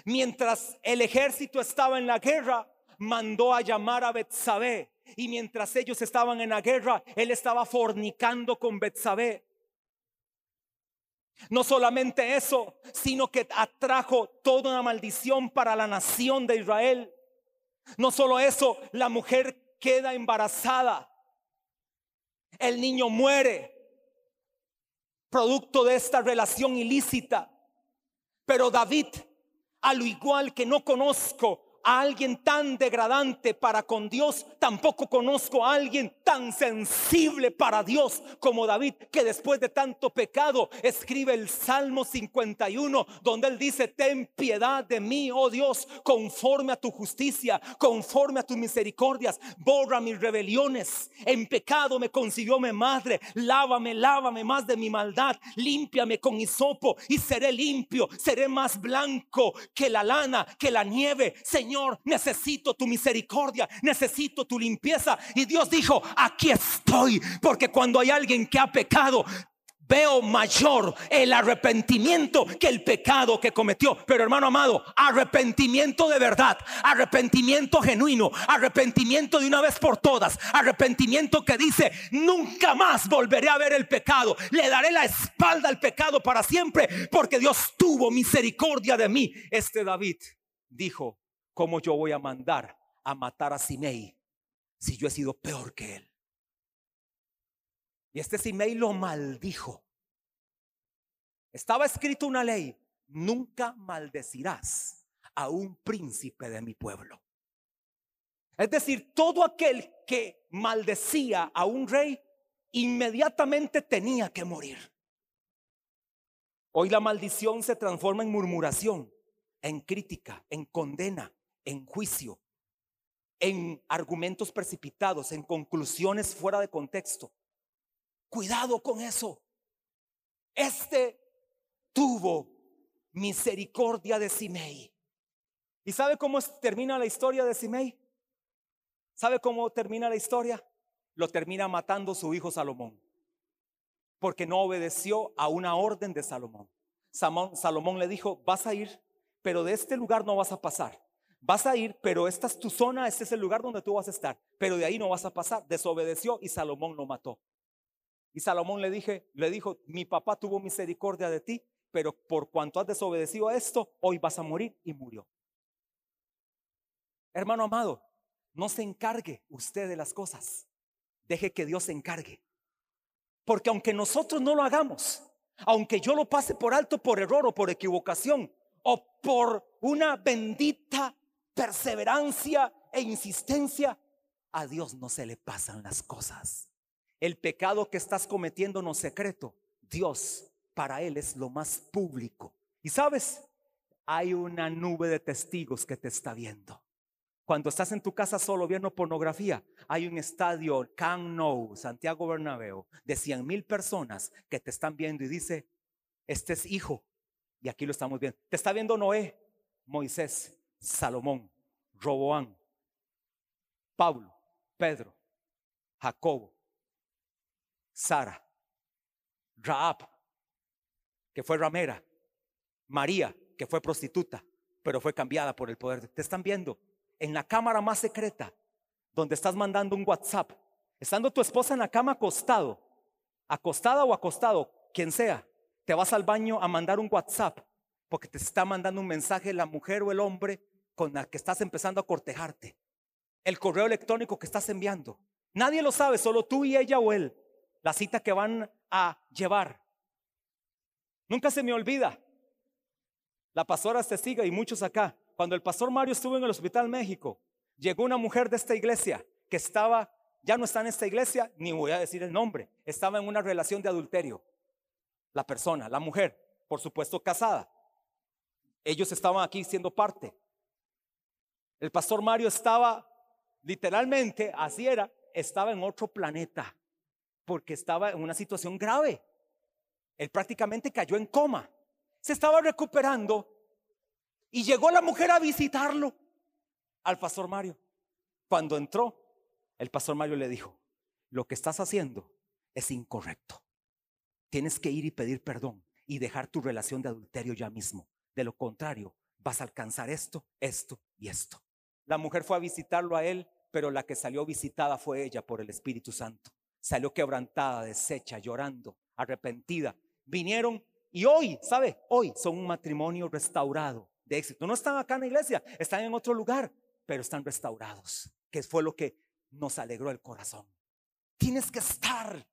Mientras el ejército estaba en la guerra, mandó a llamar a Betsabé. Y mientras ellos estaban en la guerra, él estaba fornicando con Betsabé. No solamente eso, sino que atrajo toda una maldición para la nación de Israel. No solo eso, la mujer queda embarazada. El niño muere producto de esta relación ilícita. Pero David, a lo igual que no conozco a alguien tan degradante para con Dios, tampoco conozco a alguien tan sensible para Dios como David, que después de tanto pecado escribe el Salmo 51, donde él dice, ten piedad de mí, oh Dios, conforme a tu justicia, conforme a tus misericordias, borra mis rebeliones, en pecado me concibió mi madre, lávame, lávame más de mi maldad, límpiame con hisopo y seré limpio, seré más blanco que la lana, que la nieve, Señor Señor, necesito tu misericordia, necesito tu limpieza. Y Dios dijo, aquí estoy, porque cuando hay alguien que ha pecado, veo mayor el arrepentimiento que el pecado que cometió. Pero hermano amado, arrepentimiento de verdad, arrepentimiento genuino, arrepentimiento de una vez por todas, arrepentimiento que dice, nunca más volveré a ver el pecado, le daré la espalda al pecado para siempre, porque Dios tuvo misericordia de mí. Este David dijo, ¿cómo yo voy a mandar a matar a Simei si yo he sido peor que él? Y este Simei lo maldijo. Estaba escrito una ley, nunca maldecirás a un príncipe de mi pueblo. Es decir, todo aquel que maldecía a un rey inmediatamente tenía que morir. Hoy la maldición se transforma en murmuración, en crítica, en condena, en juicio, en argumentos precipitados, en conclusiones fuera de contexto. Cuidado con eso. Este tuvo misericordia de Simei. ¿Y sabe cómo termina la historia de Simei? ¿Sabe cómo termina la historia? Lo termina matando su hijo Salomón. Porque no obedeció a una orden de Salomón. Salomón le dijo, vas a ir, pero de este lugar no vas a pasar. Vas a ir, pero esta es tu zona, este es el lugar donde tú vas a estar. Pero de ahí no vas a pasar. Desobedeció y Salomón lo mató. Y Salomón le dije, le dijo, mi papá tuvo misericordia de ti, pero por cuanto has desobedecido a esto, hoy vas a morir y murió. Hermano amado, no se encargue usted de las cosas. Deje que Dios se encargue. Porque aunque nosotros no lo hagamos, aunque yo lo pase por alto por error o por equivocación o por una bendita perseverancia e insistencia, a Dios no se le pasan las cosas. El pecado que estás cometiendo no secreto, Dios para Él es lo más público. Y sabes, hay una nube de testigos que te está viendo. Cuando estás en tu casa solo viendo pornografía, hay un estadio, Camp Nou, Santiago Bernabéu, de 100 mil personas que te están viendo y dice, este es hijo. Y aquí lo estamos viendo. Te está viendo Noé, Moisés, Salomón, Roboán, Pablo, Pedro, Jacobo, Sara, Raab, que fue ramera, María, que fue prostituta, pero fue cambiada por el poder. Te están viendo en la cámara más secreta, donde estás mandando un WhatsApp, estando tu esposa en la cama acostado, acostada o acostado, quien sea, te vas al baño a mandar un WhatsApp porque te está mandando un mensaje la mujer o el hombre con la que estás empezando a cortejarte. El correo electrónico que estás enviando. Nadie lo sabe, solo tú y ella o él. La cita que van a llevar. Nunca se me olvida. La pastora te sigue y muchos acá. Cuando el pastor Mario estuvo en el Hospital México, llegó una mujer de esta iglesia que estaba, ya no está en esta iglesia, ni voy a decir el nombre, estaba en una relación de adulterio la persona, la mujer, por supuesto casada. Ellos estaban aquí siendo parte. El pastor Mario estaba literalmente, así era, estaba en otro planeta, porque estaba en una situación grave. Él prácticamente cayó en coma. Se estaba recuperando y llegó la mujer a visitarlo al pastor Mario. Cuando entró, el pastor Mario le dijo, lo que estás haciendo es incorrecto tienes que ir y pedir perdón y dejar tu relación de adulterio ya mismo. De lo contrario, vas a alcanzar esto, esto y esto. La mujer fue a visitarlo a él, pero la que salió visitada fue ella por el Espíritu Santo. Salió quebrantada, deshecha, llorando, arrepentida. Vinieron y hoy, ¿sabe? Hoy son un matrimonio restaurado de éxito. No están acá en la iglesia, están en otro lugar, pero están restaurados, que fue lo que nos alegró el corazón. Tienes que estar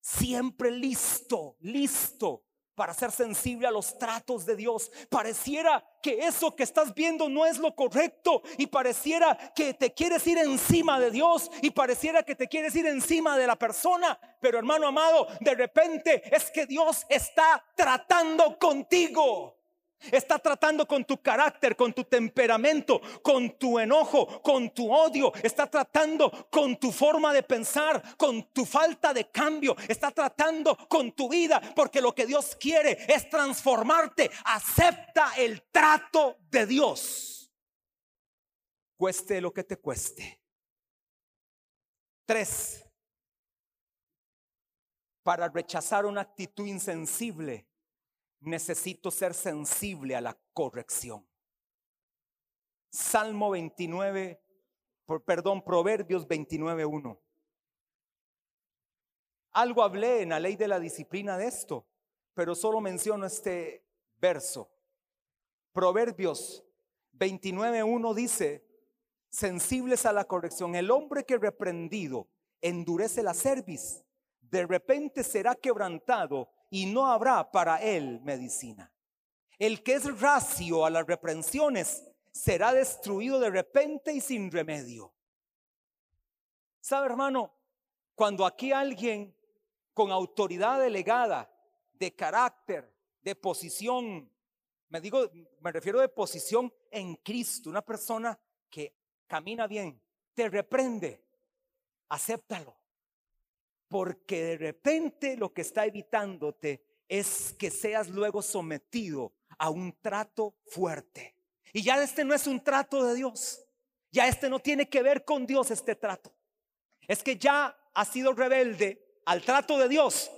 siempre listo, listo para ser sensible a los tratos de Dios. Pareciera que eso que estás viendo no es lo correcto y pareciera que te quieres ir encima de Dios y pareciera que te quieres ir encima de la persona. Pero hermano amado, de repente es que Dios está tratando contigo. Está tratando con tu carácter, con tu temperamento, con tu enojo, con tu odio. Está tratando con tu forma de pensar, con tu falta de cambio. Está tratando con tu vida, porque lo que Dios quiere es transformarte. Acepta el trato de Dios. Cueste lo que te cueste. Tres. Para rechazar una actitud insensible necesito ser sensible a la corrección. Salmo 29, perdón, Proverbios 29.1. Algo hablé en la ley de la disciplina de esto, pero solo menciono este verso. Proverbios 29.1 dice, sensibles a la corrección, el hombre que reprendido endurece la cerviz, de repente será quebrantado y no habrá para él medicina. El que es racio a las reprensiones será destruido de repente y sin remedio. ¿Sabe, hermano? Cuando aquí alguien con autoridad delegada, de carácter, de posición, me digo, me refiero de posición en Cristo, una persona que camina bien, te reprende, acéptalo. Porque de repente lo que está evitándote es que seas luego sometido a un trato fuerte. Y ya este no es un trato de Dios. Ya este no tiene que ver con Dios este trato. Es que ya ha sido rebelde al trato de Dios.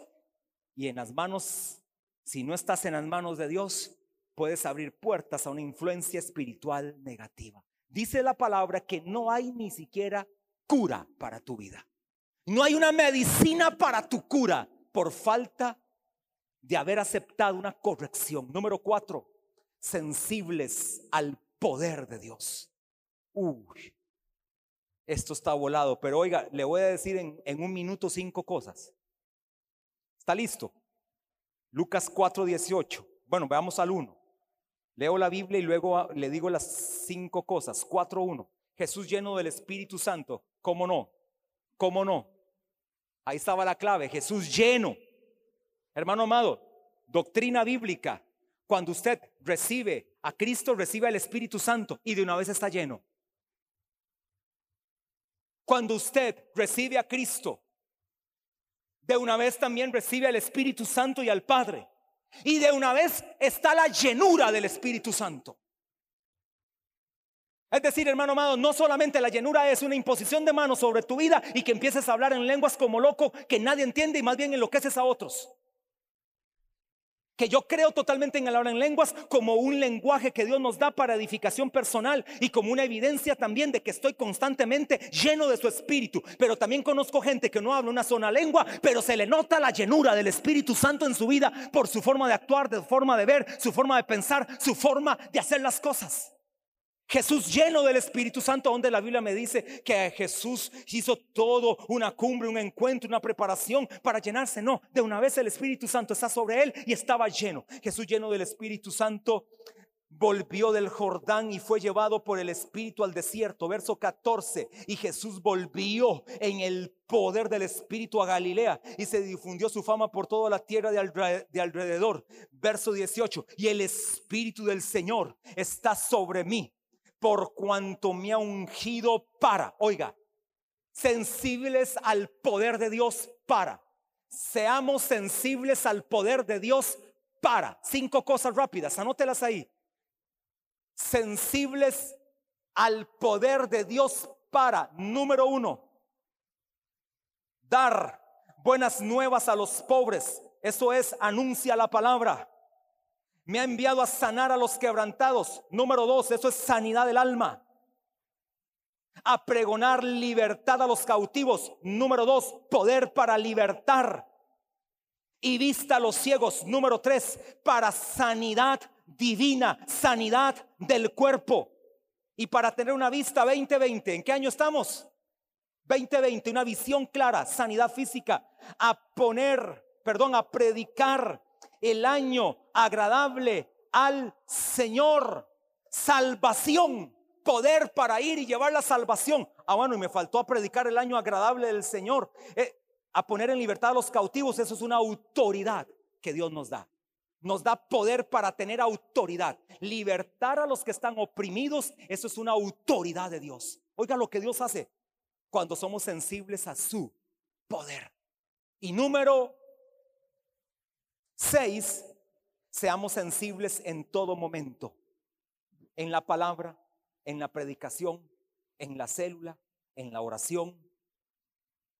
Y en las manos, si no estás en las manos de Dios, puedes abrir puertas a una influencia espiritual negativa. Dice la palabra que no hay ni siquiera cura para tu vida. No hay una medicina para tu cura por falta de haber aceptado una corrección. Número cuatro, sensibles al poder de Dios. Uy, esto está volado, pero oiga, le voy a decir en, un minuto cinco cosas. ¿Está listo? Lucas 4:18. Bueno, veamos al 1. Leo la Biblia y luego le digo las cinco cosas. 4:1. Jesús lleno del Espíritu Santo. ¿Cómo no? ¿Cómo no? Ahí estaba la clave, Jesús lleno. Hermano amado, doctrina bíblica. Cuando usted recibe a Cristo, recibe el Espíritu Santo y de una vez está lleno. Cuando usted recibe a Cristo, de una vez también recibe al Espíritu Santo y al Padre. Y de una vez está la llenura del Espíritu Santo. Es decir, hermano amado, no solamente la llenura es una imposición de manos sobre tu vida y que empieces a hablar en lenguas como loco que nadie entiende y más bien enloqueces a otros. Que yo creo totalmente en el hablar en lenguas como un lenguaje que Dios nos da para edificación personal y como una evidencia también de que estoy constantemente lleno de su espíritu. Pero también conozco gente que no habla una sola lengua, pero se le nota la llenura del Espíritu Santo en su vida por su forma de actuar, de forma de ver, su forma de pensar, su forma de hacer las cosas. Jesús lleno del Espíritu Santo, donde la Biblia me dice que Jesús hizo todo, una cumbre, un encuentro, una preparación para llenarse. No, de una vez el Espíritu Santo está sobre él y estaba lleno. Jesús lleno del Espíritu Santo volvió del Jordán y fue llevado por el Espíritu al desierto. Verso 14. Y Jesús volvió en el poder del Espíritu a Galilea y se difundió su fama por toda la tierra de alrededor. Verso 18. Y el Espíritu del Señor está sobre mí por cuanto me ha ungido para, oiga, sensibles al poder de Dios para. Seamos sensibles al poder de Dios para. Cinco cosas rápidas, anótelas ahí. Sensibles al poder de Dios para. Número uno, dar buenas nuevas a los pobres. Eso es, anuncia la palabra me ha enviado a sanar a los quebrantados. Número dos, eso es sanidad del alma. A pregonar libertad a los cautivos. Número dos, poder para libertar. Y vista a los ciegos. Número tres, para sanidad divina, sanidad del cuerpo. Y para tener una vista 2020, ¿en qué año estamos? 2020, una visión clara, sanidad física. A poner, perdón, a predicar el año agradable al Señor. Salvación, poder para ir y llevar la salvación. Ah, bueno, y me faltó a predicar el año agradable del Señor. Eh, a poner en libertad a los cautivos, eso es una autoridad que Dios nos da. Nos da poder para tener autoridad. Libertar a los que están oprimidos, eso es una autoridad de Dios. Oiga lo que Dios hace cuando somos sensibles a su poder. Y número Seis, seamos sensibles en todo momento, en la palabra, en la predicación, en la célula, en la oración,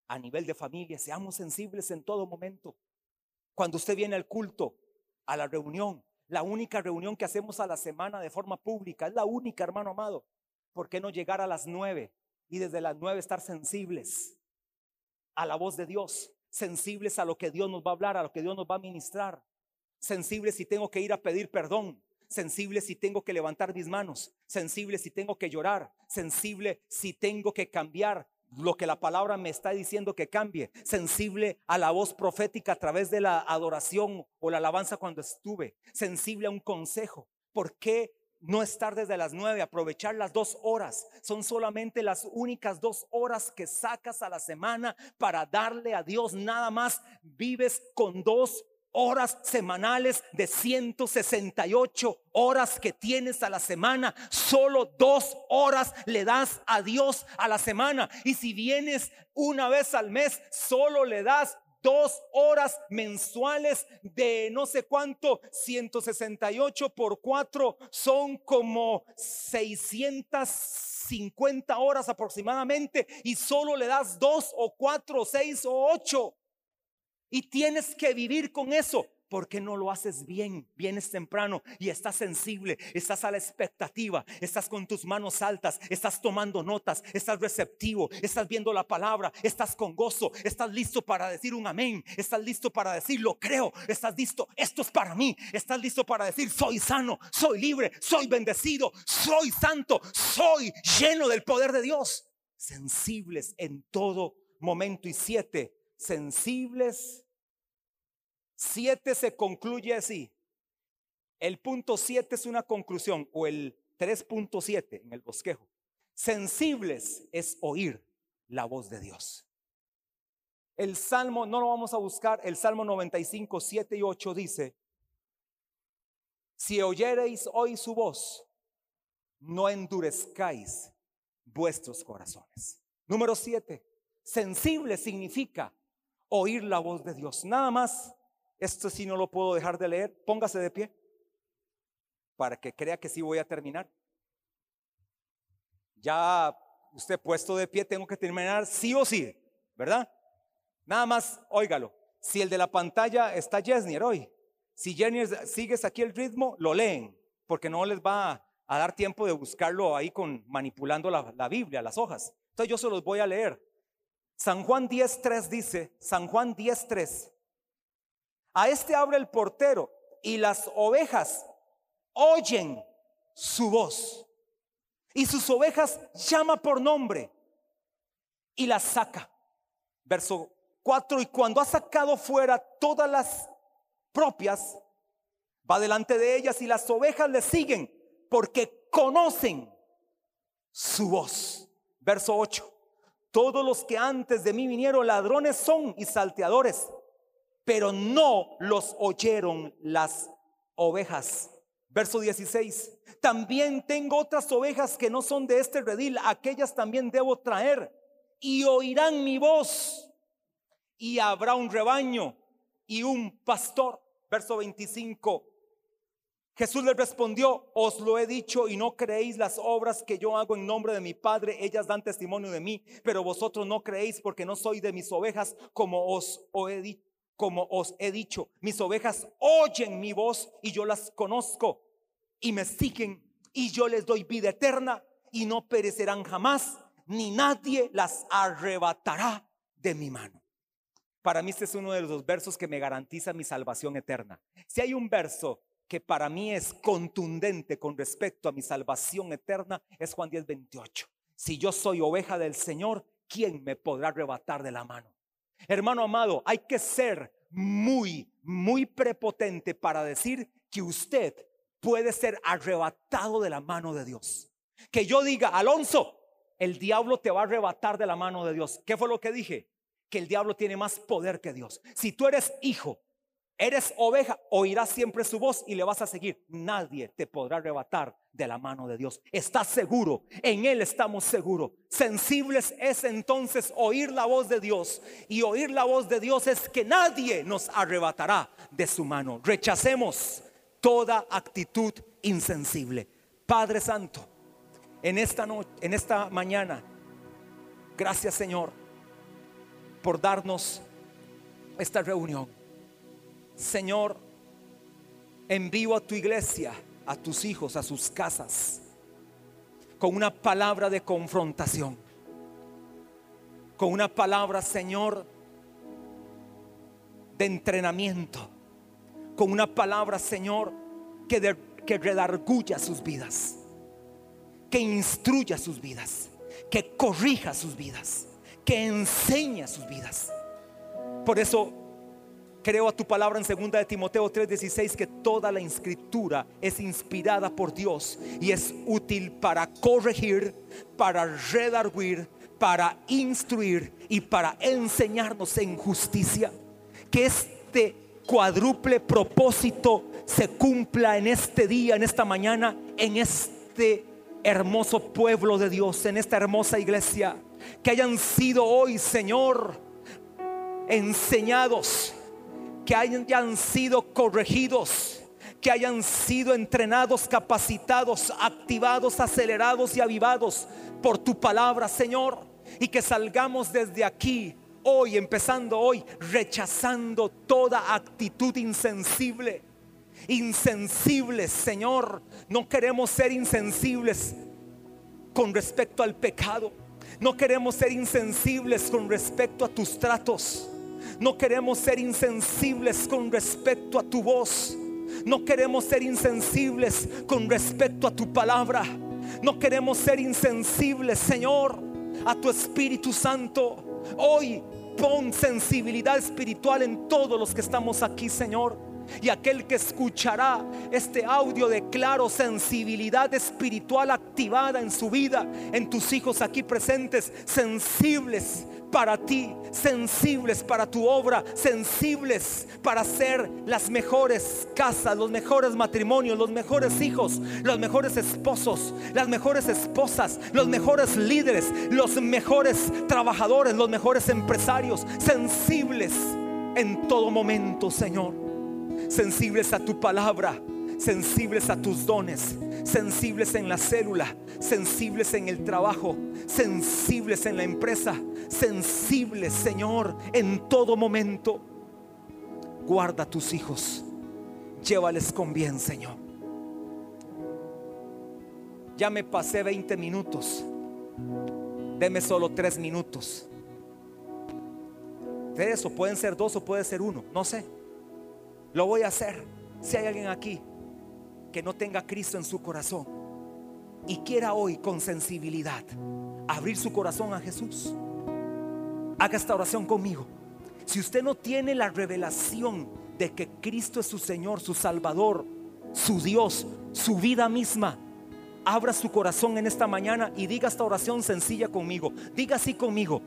a nivel de familia, seamos sensibles en todo momento. Cuando usted viene al culto, a la reunión, la única reunión que hacemos a la semana de forma pública, es la única, hermano amado. ¿Por qué no llegar a las nueve y desde las nueve estar sensibles a la voz de Dios? Sensibles a lo que Dios nos va a hablar, a lo que Dios nos va a ministrar, sensibles si tengo que ir a pedir perdón, sensible si tengo que levantar mis manos, sensible si tengo que llorar, sensible si tengo que cambiar lo que la palabra me está diciendo que cambie, sensible a la voz profética a través de la adoración o la alabanza cuando estuve, sensible a un consejo. ¿Por qué no estar desde las nueve, aprovechar las dos horas. Son solamente las únicas dos horas que sacas a la semana para darle a Dios. Nada más vives con dos horas semanales de 168 horas que tienes a la semana. Solo dos horas le das a Dios a la semana. Y si vienes una vez al mes, solo le das dos horas mensuales de no sé cuánto, 168 por cuatro son como 650 horas aproximadamente y solo le das dos o cuatro, seis o ocho. Y tienes que vivir con eso. ¿Por qué no lo haces bien? Vienes temprano y estás sensible, estás a la expectativa, estás con tus manos altas, estás tomando notas, estás receptivo, estás viendo la palabra, estás con gozo, estás listo para decir un amén, estás listo para decir lo creo, estás listo, esto es para mí, estás listo para decir soy sano, soy libre, soy bendecido, soy santo, soy lleno del poder de Dios. Sensibles en todo momento y siete, sensibles 7 se concluye así. El punto 7 es una conclusión o el 3.7 en el bosquejo. Sensibles es oír la voz de Dios. El Salmo, no lo vamos a buscar, el Salmo 95, 7 y 8 dice, si oyereis hoy su voz, no endurezcáis vuestros corazones. Número 7, sensible significa oír la voz de Dios. Nada más esto sí no lo puedo dejar de leer. Póngase de pie para que crea que sí voy a terminar. Ya usted puesto de pie, tengo que terminar sí o sí, ¿verdad? Nada más, óigalo. Si el de la pantalla está Jesnier hoy, si Jesnier sigues aquí el ritmo, lo leen, porque no les va a, dar tiempo de buscarlo ahí con manipulando la, la Biblia, las hojas. Entonces yo se los voy a leer. San Juan 10.3 dice, San Juan 10.3, a este abre el portero y las ovejas oyen su voz. Y sus ovejas llama por nombre y las saca. Verso 4, y cuando ha sacado fuera todas las propias, va delante de ellas y las ovejas le siguen porque conocen su voz. Verso 8, todos los que antes de mí vinieron ladrones son y salteadores, pero no los oyeron las ovejas. Verso 16. También tengo otras ovejas que no son de este redil, aquellas también debo traer y oirán mi voz y habrá un rebaño y un pastor. Verso 25. Jesús les respondió, os lo he dicho y no creéis las obras que yo hago en nombre de mi Padre, ellas dan testimonio de mí, pero vosotros no creéis porque no soy de mis ovejas como os he dicho como os he dicho, mis ovejas oyen mi voz y yo las conozco y me siguen y yo les doy vida eterna y no perecerán jamás, ni nadie las arrebatará de mi mano. Para mí este es uno de los versos que me garantiza mi salvación eterna. Si hay un verso que para mí es contundente con respecto a mi salvación eterna, es Juan 10, 28. Si yo soy oveja del Señor, ¿quién me podrá arrebatar de la mano? Hermano amado, hay que ser muy, muy prepotente para decir que usted puede ser arrebatado de la mano de Dios. Que yo diga, Alonso, el diablo te va a arrebatar de la mano de Dios. ¿Qué fue lo que dije? Que el diablo tiene más poder que Dios. Si tú eres hijo Eres oveja, oirás siempre su voz y le vas a seguir. Nadie te podrá arrebatar de la mano de Dios. Estás seguro, en Él estamos seguros. Sensibles es entonces oír la voz de Dios. Y oír la voz de Dios es que nadie nos arrebatará de su mano. Rechacemos toda actitud insensible. Padre Santo, en esta noche, en esta mañana, gracias Señor por darnos esta reunión. Señor, envío a tu iglesia, a tus hijos, a sus casas, con una palabra de confrontación, con una palabra, Señor, de entrenamiento, con una palabra, Señor, que, que redarguya sus vidas, que instruya sus vidas, que corrija sus vidas, que enseña sus vidas. Por eso Creo a tu palabra en 2 de Timoteo 3:16 que toda la escritura es inspirada por Dios y es útil para corregir, para redarguir, para instruir y para enseñarnos en justicia. Que este cuádruple propósito se cumpla en este día, en esta mañana, en este hermoso pueblo de Dios, en esta hermosa iglesia. Que hayan sido hoy, Señor, enseñados que hayan sido corregidos, que hayan sido entrenados, capacitados, activados, acelerados y avivados por tu palabra, Señor, y que salgamos desde aquí hoy, empezando hoy, rechazando toda actitud insensible. Insensibles, Señor, no queremos ser insensibles con respecto al pecado. No queremos ser insensibles con respecto a tus tratos. No queremos ser insensibles con respecto a tu voz. No queremos ser insensibles con respecto a tu palabra. No queremos ser insensibles, Señor, a tu Espíritu Santo. Hoy pon sensibilidad espiritual en todos los que estamos aquí, Señor. Y aquel que escuchará este audio declaro sensibilidad espiritual activada en su vida, en tus hijos aquí presentes, sensibles para ti, sensibles para tu obra, sensibles para ser las mejores casas, los mejores matrimonios, los mejores hijos, los mejores esposos, las mejores esposas, los mejores líderes, los mejores trabajadores, los mejores empresarios, sensibles en todo momento, Señor, sensibles a tu palabra sensibles a tus dones, sensibles en la célula, sensibles en el trabajo, sensibles en la empresa, sensibles, Señor, en todo momento. Guarda tus hijos, llévales con bien, Señor. Ya me pasé 20 minutos, deme solo 3 minutos. De eso pueden ser dos o puede ser uno, no sé. Lo voy a hacer. Si hay alguien aquí que no tenga Cristo en su corazón y quiera hoy con sensibilidad abrir su corazón a Jesús, haga esta oración conmigo. Si usted no tiene la revelación de que Cristo es su Señor, su Salvador, su Dios, su vida misma, abra su corazón en esta mañana y diga esta oración sencilla conmigo. Diga así conmigo.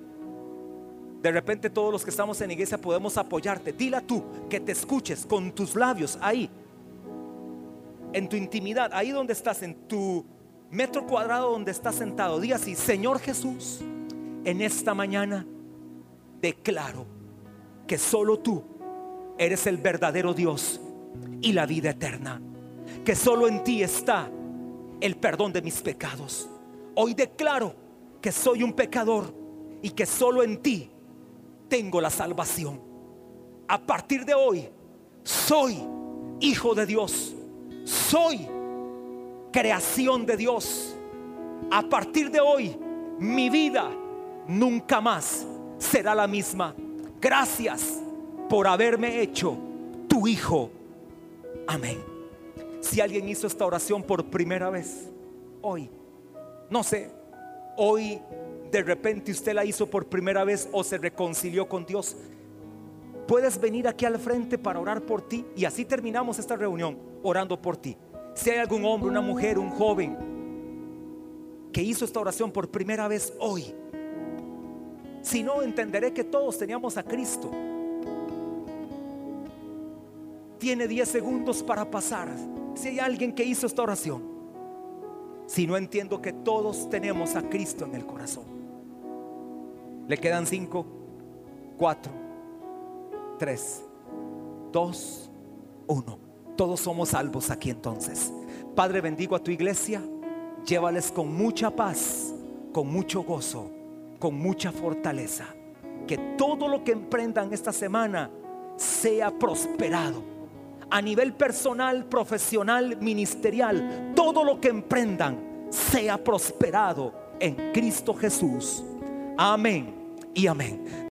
De repente todos los que estamos en iglesia podemos apoyarte. Dila tú que te escuches con tus labios ahí. En tu intimidad, ahí donde estás, en tu metro cuadrado donde estás sentado. Diga así, Señor Jesús, en esta mañana declaro que solo tú eres el verdadero Dios y la vida eterna. Que solo en ti está el perdón de mis pecados. Hoy declaro que soy un pecador y que solo en ti tengo la salvación. A partir de hoy, soy hijo de Dios. Soy creación de Dios. A partir de hoy, mi vida nunca más será la misma. Gracias por haberme hecho tu hijo. Amén. Si alguien hizo esta oración por primera vez, hoy, no sé, hoy de repente usted la hizo por primera vez o se reconcilió con Dios, puedes venir aquí al frente para orar por ti y así terminamos esta reunión orando por ti. Si hay algún hombre, una mujer, un joven que hizo esta oración por primera vez hoy, si no, entenderé que todos teníamos a Cristo. Tiene 10 segundos para pasar. Si hay alguien que hizo esta oración, si no entiendo que todos tenemos a Cristo en el corazón. Le quedan cinco, cuatro, tres, dos, uno. Todos somos salvos aquí entonces. Padre, bendigo a tu iglesia. Llévales con mucha paz, con mucho gozo, con mucha fortaleza. Que todo lo que emprendan esta semana sea prosperado. A nivel personal, profesional, ministerial, todo lo que emprendan sea prosperado en Cristo Jesús. Amén y amén.